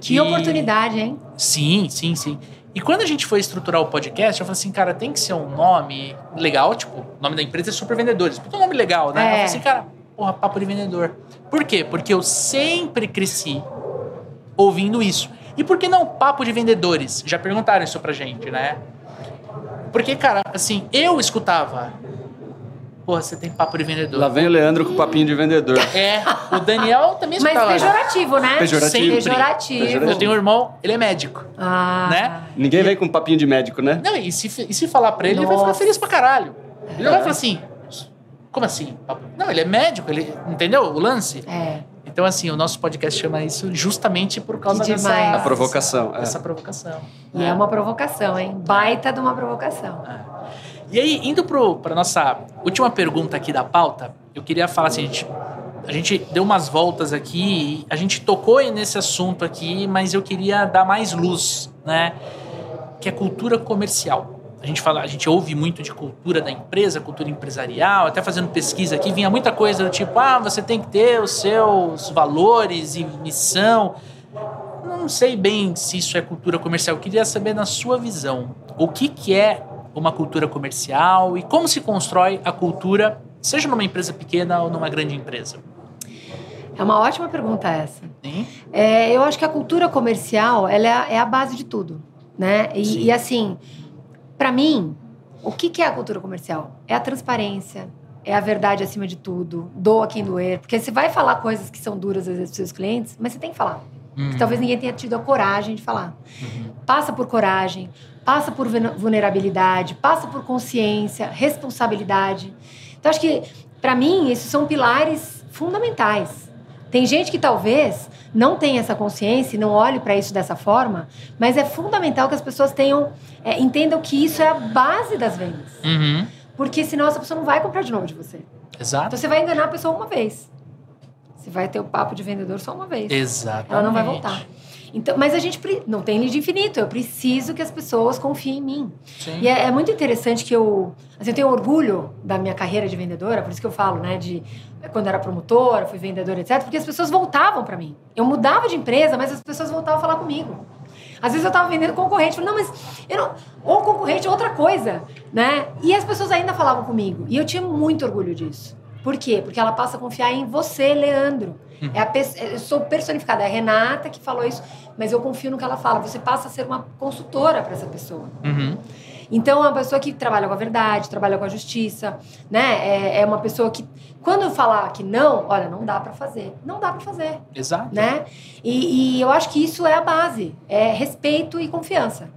Que E- oportunidade, hein? Sim, sim, sim. E quando a gente foi estruturar o podcast, eu falei assim, cara, tem que ser um nome legal, tipo, o nome da empresa é Super Vendedores. Puta um nome legal, né? É. Eu falei assim, cara, porra, papo de vendedor. Por quê? Porque eu sempre cresci ouvindo isso. E por que não papo de vendedores? Já perguntaram isso pra gente, né? Porque, cara, assim, eu escutava. Porra, você tem papo de vendedor. Lá vem o Leandro com o papinho de vendedor. É, o Daniel também Mas escutava. pejorativo, né? Pejorativo. Sempre. Pejorativo. Eu tenho um irmão, ele é médico. Ah. Né? Ninguém vem com papinho de médico, né? Não, e se, e se falar pra ele, ele vai ficar Nossa. feliz pra caralho. Ele vai falar assim, como assim? Não, ele é médico, ele entendeu o lance? É. Então, assim, o nosso podcast chama isso justamente por causa Que dessa... A provocação. é. Essa provocação. E é uma provocação, hein? Baita de uma provocação. E aí, indo pro, pra nossa última pergunta aqui da pauta, eu queria falar assim, gente, a gente deu umas voltas aqui, a gente tocou nesse assunto aqui, mas eu queria dar mais luz, né? Que é cultura comercial. A gente fala, a gente ouve muito de cultura da empresa, cultura empresarial, até fazendo pesquisa aqui, vinha muita coisa do tipo, ah, você tem que ter os seus valores e missão. Não sei bem se isso é cultura comercial. Eu queria saber na sua visão, o que que é uma cultura comercial e como se constrói a cultura, seja numa empresa pequena ou numa grande empresa. É uma ótima pergunta essa. Sim? É, eu acho que a cultura comercial ela é, a, é a base de tudo, né? E, e assim, para mim, o que, que é a cultura comercial? É a transparência, é a verdade acima de tudo, doa quem doer. Porque você vai falar coisas que são duras às vezes para seus clientes, mas você tem que falar. Uhum. Que talvez ninguém tenha tido a coragem de falar. Passa por coragem, passa por vulnerabilidade, passa por consciência, responsabilidade. Então, acho que, para mim, esses são pilares fundamentais. Tem gente que talvez não tenha essa consciência e não olhe para isso dessa forma, mas é fundamental que as pessoas tenham, é, entendam que isso é a base das vendas. Uhum. Porque senão essa pessoa não vai comprar de novo de você. Exato. Então você vai enganar a pessoa uma vez. Você vai ter o papo de vendedor só uma vez. Exatamente. Ela não vai voltar. Então, mas a gente não tem lead infinito. Eu preciso que as pessoas confiem em mim. Sim. E é, é muito interessante que eu, assim, eu tenho orgulho da minha carreira de vendedora, por isso que eu falo, né, de quando eu era promotora, fui vendedora, etc, porque as pessoas voltavam para mim. Eu mudava de empresa, mas as pessoas voltavam a falar comigo. Às vezes eu tava vendendo concorrente, eu falei, não, mas eu não, ou concorrente ou outra coisa, né? E as pessoas ainda falavam comigo. E eu tinha muito orgulho disso. Por quê? Porque ela passa a confiar em você, Leandro. É a eu sou personificada, é a Renata que falou isso, mas eu confio no que ela fala. Você passa a ser uma consultora para essa pessoa. Uhum. Então, é uma pessoa que trabalha com a verdade, trabalha com a justiça, né? É, é uma pessoa que, quando eu falar que não, olha, não dá para fazer. Não dá para fazer, Exato. né? E, e eu acho que isso é a base, é respeito e confiança.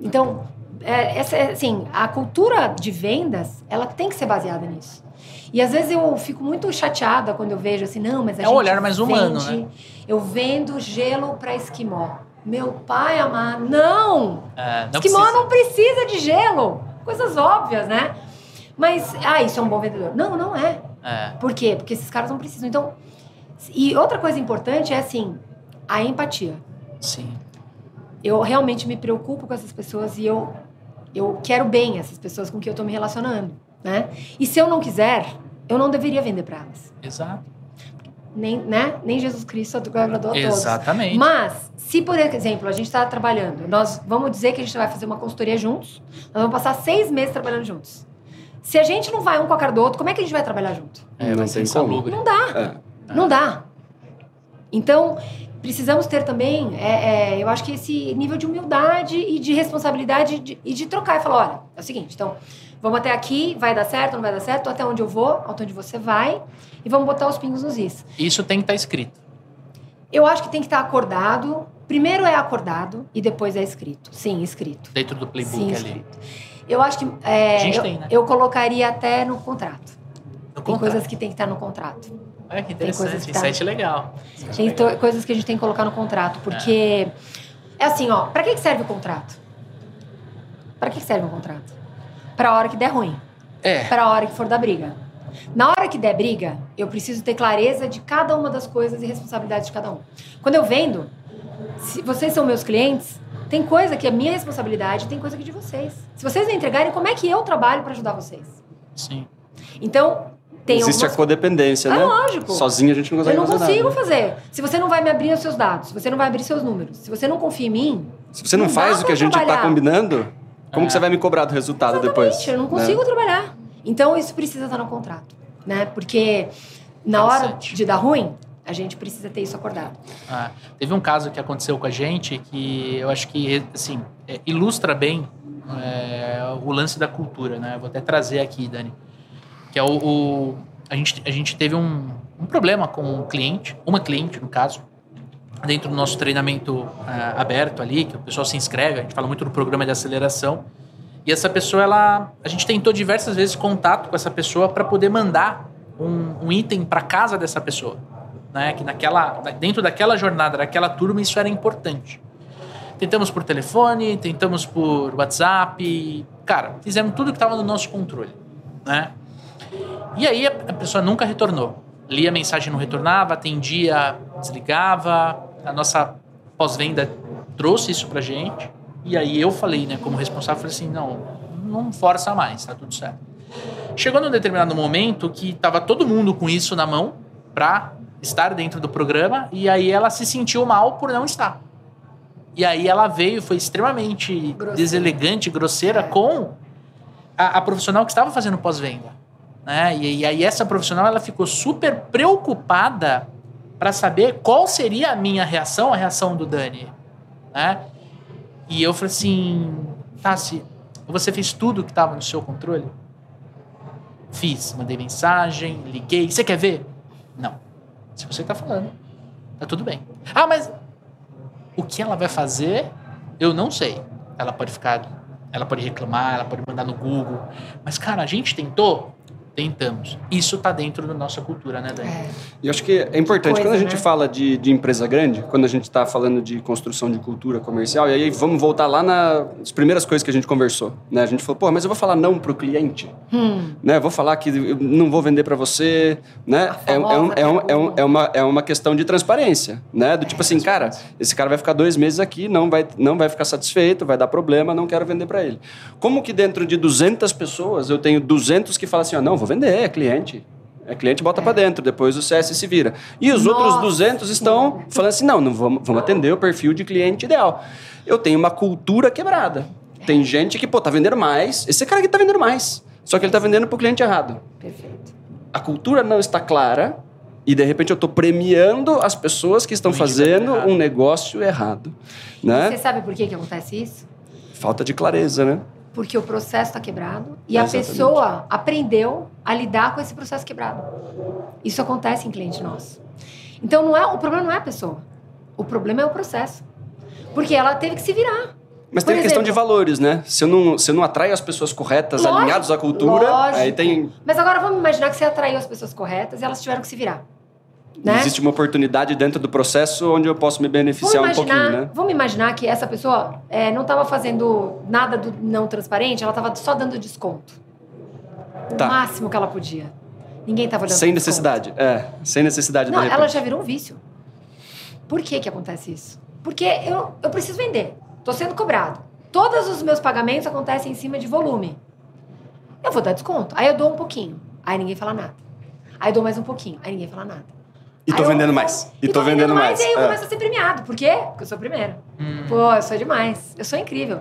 Então, é, essa, é, assim, a cultura de vendas, ela tem que ser baseada nisso. E às vezes eu fico muito chateada quando eu vejo assim, não, mas a É um gente olhar mais humano, vende- né? Eu vendo gelo para esquimó. Meu pai amado, não! É, não Esquimó precisa. não precisa de gelo. Coisas óbvias, né? Mas, ah, isso é um bom vendedor. Não, não é. É. Por quê? Porque esses caras não precisam. Então, e outra coisa importante é assim, a empatia. Sim. Eu realmente me preocupo com essas pessoas e eu, eu quero bem essas pessoas com quem eu estou me relacionando, né? E se eu não quiser, eu não deveria vender para elas. Exato. Nem, né? Nem Jesus Cristo agradou a todos. Exatamente. Mas, se por exemplo a gente está trabalhando, nós vamos dizer que a gente vai fazer uma consultoria juntos, nós vamos passar seis meses trabalhando juntos. Se a gente não vai um com a cara do outro, como é que a gente vai trabalhar junto? É, Não ser tem como. insalubre. Não dá. É. Não dá. Então, precisamos ter também, é, é, eu acho que esse nível de humildade e de responsabilidade de- e de trocar e falar, olha, é o seguinte, então, vamos até aqui, vai dar certo, não vai dar certo, até onde eu vou, até onde você vai, e vamos botar os pingos nos is. Isso tem que estar escrito. Eu acho que tem que estar acordado. Primeiro é acordado e depois é escrito. Sim, escrito. Dentro do playbook Sim, ali. escrito. Eu acho que é, A gente eu, tem, né? eu colocaria até no contrato. No Tem contrato. coisas que tem que estar no contrato. Olha que interessante. que tá- Insight legal. Insight Tem legal. coisas que a gente tem que colocar no contrato, porque é, assim, ó, para que serve o contrato? Para que que serve o contrato? Para a hora que der ruim, É. para a hora que for dar briga. Na hora que der briga, eu preciso ter clareza de cada uma das coisas e responsabilidades de cada um. Quando eu vendo, se vocês são meus clientes, tem coisa que é minha responsabilidade, tem coisa que é de vocês. Se vocês não entregarem, como é que eu trabalho para ajudar vocês? Sim. Então, tem Existe algumas a codependência, É né? lógico. Sozinho a gente não eu consegue não fazer consigo nada. fazer. Se você não vai me abrir os seus dados, se você não vai abrir seus números, se você não confia em mim, Se você não, Não faz o que a gente está combinando, como É. que você vai me cobrar do resultado depois? exatamente, eu não né? consigo trabalhar. Então isso precisa estar no contrato, né? Porque na hora de dar ruim, a gente precisa ter isso acordado. Ah, teve um caso que aconteceu com a gente que eu acho que assim é, ilustra bem é, o lance da cultura, né? Vou até trazer aqui, Dani, que é o, o- a gente a gente teve um, um problema com um cliente, uma cliente no caso, dentro do nosso treinamento ah, aberto ali, que o pessoal se inscreve, a gente fala muito do programa de aceleração. E essa pessoa, ela, a gente tentou diversas vezes contato com essa pessoa para poder mandar um, um item para casa dessa pessoa, né? Que naquela, dentro daquela jornada, daquela turma, isso era importante. Tentamos por telefone, tentamos por WhatsApp, cara, fizemos tudo que estava no nosso controle, né? E aí a pessoa nunca retornou. Lia a mensagem, não retornava, atendia, desligava. A nossa pós-venda trouxe isso pra gente. E aí eu falei, né, como responsável, falei assim, não, não força mais, tá tudo certo. Chegou num determinado momento que tava todo mundo com isso na mão pra estar dentro do programa e aí ela se sentiu mal por não estar. E aí ela veio, foi extremamente Grosseira. deselegante, grosseira com a, a profissional que estava fazendo pós-venda. Né? E, e aí essa profissional ela ficou super preocupada para saber qual seria a minha reação, a reação do Dani. Né? E eu falei assim, Tassi, você fez tudo que estava no seu controle? Fiz, mandei mensagem, liguei. Você quer ver? Não. Se você tá falando, tá tudo bem. Ah, mas o que ela vai fazer, eu não sei. Ela pode ficar, ela pode reclamar, ela pode mandar no Google. Mas, cara, a gente tentou? Tentamos. Isso tá dentro da nossa cultura, né, Dani? É. E eu acho que é importante, Coisa, quando a gente né? fala de, de empresa grande, quando a gente está falando de construção de cultura comercial, e aí vamos voltar lá nas primeiras coisas que a gente conversou. Né? A gente falou, pô, mas eu vou falar não pro cliente. Hum, Né? Vou falar que eu não vou vender para você. Né? A É, é, um- é, um- é, um- famosa é uma, é uma questão de transparência. Né? Do tipo assim, cara, esse cara vai ficar dois meses aqui, não vai, não vai ficar satisfeito, vai dar problema, não quero vender para ele. Como que dentro de 200 pessoas eu tenho 200 que falam assim, ah, não, vou vender, é cliente. É cliente, bota pra dentro, depois o CS se vira. E os outros Nossa 200 estão falando assim, não, não vamos, vamos atender o perfil de cliente ideal. Eu tenho uma cultura quebrada. Tem gente que, pô, tá vendendo mais. Esse cara aqui tá vendendo mais. Só que ele tá vendendo pro cliente errado. perfeito. A cultura não está clara e, de repente, eu tô premiando as pessoas que estão fazendo um negócio errado. Você Né? sabe por que, que acontece isso? Falta de clareza, né? Porque o processo está quebrado e a Exatamente. pessoa aprendeu a lidar com esse processo quebrado. Isso acontece em cliente nosso. Então não é, o problema não é a pessoa. O problema é o processo. Porque ela teve que se virar. Mas Por tem a questão de valores, né? Se eu não, se eu não atraio as pessoas corretas, Lógico, alinhados à cultura, lógico. aí tem. Mas agora vamos imaginar que você atraiu as pessoas corretas e elas tiveram que se virar. Né? Existe uma oportunidade dentro do processo onde eu posso me beneficiar um pouquinho, né? Vamos imaginar que essa pessoa é, não estava fazendo nada do não transparente, ela estava só dando desconto. O Tá. máximo que ela podia. Ninguém estava dando Sem necessidade. É, sem necessidade Não, ela já virou um vício. Por que que acontece isso? Porque eu, eu preciso vender. Tô sendo cobrado. Todos os meus pagamentos acontecem em cima de volume. Eu vou dar desconto. Aí eu dou um pouquinho. Aí ninguém fala nada. Aí eu dou mais um pouquinho. Aí ninguém fala nada. E tô Aí eu- vendendo mais. E, tô, vendendo, mais. E aí eu É. começo a ser premiado. Por quê? Porque eu sou a primeira. Hum. Pô, eu sou demais. Eu sou incrível.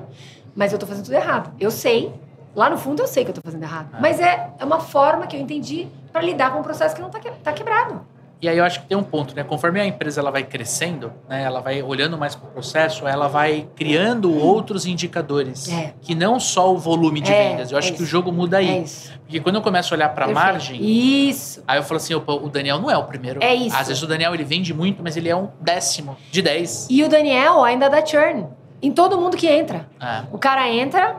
Mas eu tô fazendo tudo errado. Eu sei. Lá no fundo eu sei que eu tô fazendo errado. Mas é, é uma forma que eu entendi pra lidar com um processo que não tá, que- tá quebrado. E aí eu acho que tem um ponto, né? Conforme a empresa ela vai crescendo, né? Ela vai olhando mais para o processo, ela vai criando outros indicadores. É. Que não só o volume de É, vendas. Eu acho é que o jogo muda aí. É isso. Porque quando eu começo a olhar para a margem, Isso. aí eu falo assim, opa, o Daniel não é o primeiro. É isso. Às vezes o Daniel ele vende muito, mas ele é um décimo de 10. E o Daniel ainda dá churn em todo mundo que entra. É. O cara entra,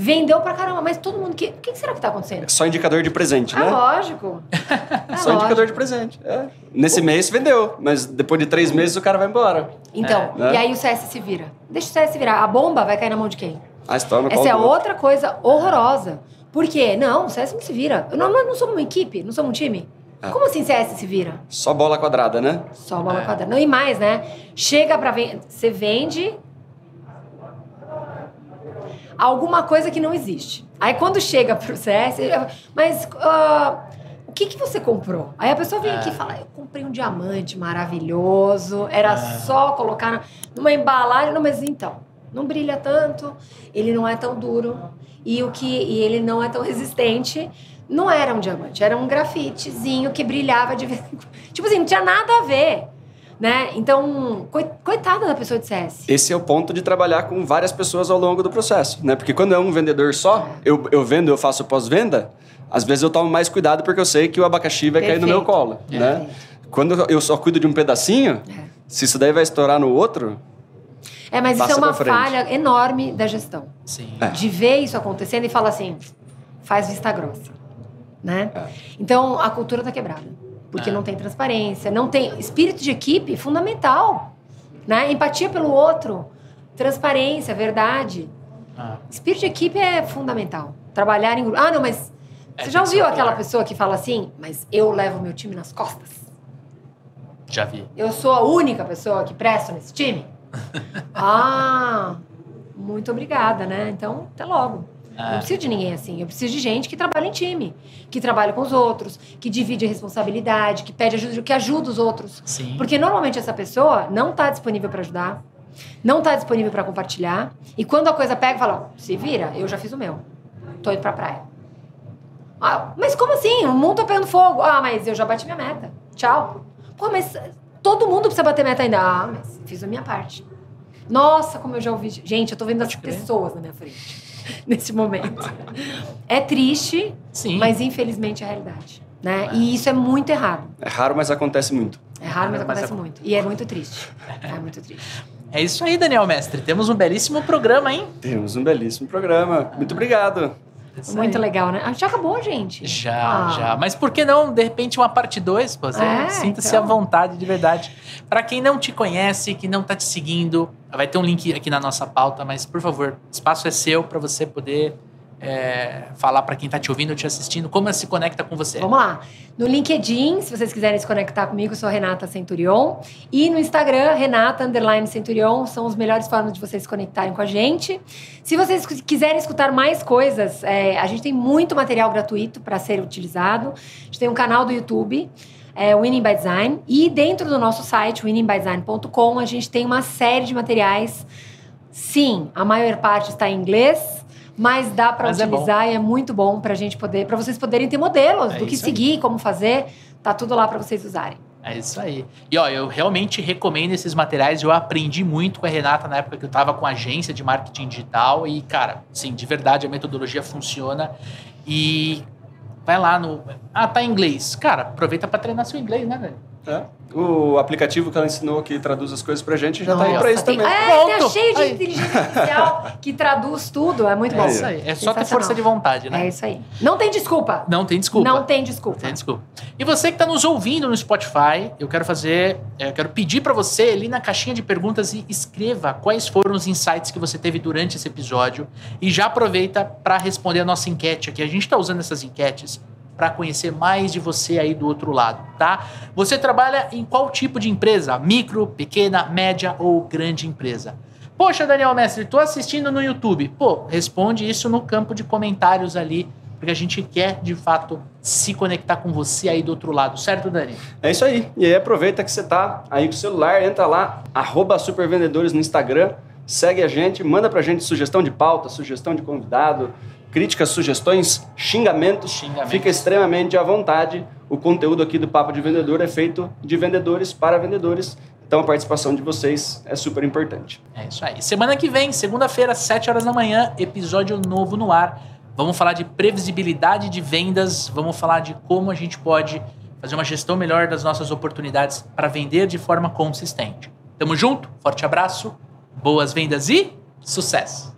vendeu pra caramba, mas todo mundo que. O que será que tá acontecendo? Só indicador de presente, Ah, né? lógico. É Só lógico. indicador de presente. é. Nesse mês vendeu, mas depois de três meses o cara vai embora. Então, É, né? e aí o CS se vira. Deixa o CS se virar. A bomba vai cair na mão de quem? Ah, estoura no Essa é do outro. outra coisa horrorosa. Por quê? Não, o CS não se vira. Nós não, não somos uma equipe, não somos um time. É. Como assim CS se vira? Só bola quadrada, né? Só bola É. quadrada. Não, e mais, né? Chega pra vender. Você vende alguma coisa que não existe. Aí quando chega pro CS, mas ah, o que, que você comprou? Aí a pessoa vem É. aqui e fala: Eu comprei um diamante maravilhoso, era só colocar numa embalagem. Não, mas então, não brilha tanto, ele não é tão duro e, o que, e ele não é tão resistente. Não era um diamante, era um grafitezinho que brilhava de vez em quando. Tipo assim, não tinha nada a ver. Né? Então, coi- coitada da pessoa de CS. Esse é o ponto de trabalhar com várias pessoas ao longo do processo, né? Porque quando é um vendedor só, eu, eu vendo, eu faço pós-venda, às vezes eu tomo mais cuidado porque eu sei que o abacaxi vai cair no meu Perfeito. colo, né? Perfeito. Quando eu só cuido de um pedacinho, É. se isso daí vai estourar no outro, É, mas isso é uma falha enorme da gestão. Sim. É. De ver isso acontecendo e falar assim, faz vista grossa. Né? É. Então, a cultura tá quebrada. Porque É. não tem transparência, não tem... Espírito de equipe, fundamental. Né? Empatia pelo outro. Transparência, verdade. Ah, Espírito de equipe é fundamental. Trabalhar em grupo. Ah, não, mas... É, Você já ouviu aquela pilar. pessoa que fala assim, mas eu levo meu time nas costas? já vi. Eu sou a única pessoa que presta nesse time? ah, muito obrigada, né? Então, até logo. É. Não preciso de ninguém assim. Eu preciso de gente que trabalha em time, que trabalha com os outros, que divide a responsabilidade, que pede ajuda, que ajuda os outros. Sim. Porque normalmente essa pessoa não está disponível para ajudar, não está disponível para compartilhar. E quando a coisa pega, fala: se vira, eu já fiz o meu. Tô indo pra praia. Ah, mas como assim? O mundo tá pegando fogo. Ah, mas eu já bati minha meta. Tchau. Pô, mas todo mundo precisa bater meta ainda. Ah, mas fiz a minha parte. Nossa, como eu já ouvi. Gente, eu tô vendo as crer. pessoas na minha frente nesse momento. É triste, Sim. mas infelizmente é a realidade. Né? E isso é muito errado. é raro, mas acontece muito. É raro, mas Mas acontece é- muito. E é muito triste. É muito triste. É isso aí, Daniel Mestre. Temos um belíssimo programa, hein? Temos um belíssimo programa. Muito obrigado. Isso Muito aí. legal, né? Ah, já acabou, gente. Já, Ah. já. Mas por que não, de repente, uma parte 2? Você É, sinta-se então. à vontade, de verdade. Para quem não te conhece, que não tá te seguindo, vai ter um link aqui na nossa pauta, mas por favor, o espaço é seu para você poder é, falar para quem tá te ouvindo ou te assistindo como ela se conecta com você. Vamos lá. No LinkedIn, se vocês quiserem se conectar comigo, eu sou Renata Centurion. E no Instagram, Renata Underline Centurion, são as melhores formas de vocês se conectarem com a gente. Se vocês quiserem escutar mais coisas, é, a gente tem muito material gratuito para ser utilizado. A gente tem um canal do YouTube. É, Winning by Design. E dentro do nosso site, winningbydesign.com, a gente tem uma série de materiais. Sim, a maior parte está em inglês, mas dá para é utilizar e é muito bom para gente poder, para vocês poderem ter modelos É do que isso aí. seguir, como fazer. Tá tudo lá para vocês usarem. É isso aí. E ó, eu realmente recomendo esses materiais. Eu aprendi muito com a Renata na época que eu tava com agência de marketing digital. E, cara, sim, de verdade a metodologia funciona. E vai lá no. Ah, tá em inglês. Cara, aproveita pra treinar seu inglês, né, velho? É. O aplicativo que ela ensinou que traduz as coisas pra gente já tá aí Nossa, pra isso tem- também. É, tá Pronto. cheio de Aí. inteligência artificial que traduz tudo. É muito bom. É isso aí. É só ter força de vontade, né? É isso aí. Não tem desculpa. Não tem desculpa. Não tem desculpa. Tem desculpa. E você que está nos ouvindo no Spotify, eu quero fazer, é, eu quero pedir para você ali na caixinha de perguntas e escreva quais foram os insights que você teve durante esse episódio e já aproveita para responder a nossa enquete aqui. A gente está usando essas enquetes para conhecer mais de você aí do outro lado, tá? Você trabalha em qual tipo de empresa? Micro, pequena, média ou grande empresa? Poxa, Daniel Mestre, tô assistindo no YouTube. Pô, responde isso no campo de comentários ali, porque a gente quer de fato se conectar com você aí do outro lado, certo, Dani? É isso aí. E aí aproveita que você tá aí com o celular, entra lá, arroba supervendedores no Instagram, segue a gente, manda pra gente sugestão de pauta, sugestão de convidado, críticas, sugestões, xingamentos. Xingamentos. Fica extremamente à vontade. O conteúdo aqui do Papo de Vendedor é feito de vendedores para vendedores. Então a participação de vocês é super importante. É isso aí. Semana que vem, segunda-feira, 7 horas da manhã, episódio novo no ar. Vamos falar de previsibilidade de vendas, vamos falar de como a gente pode fazer uma gestão melhor das nossas oportunidades para vender de forma consistente. Tamo junto, forte abraço, boas vendas e sucesso!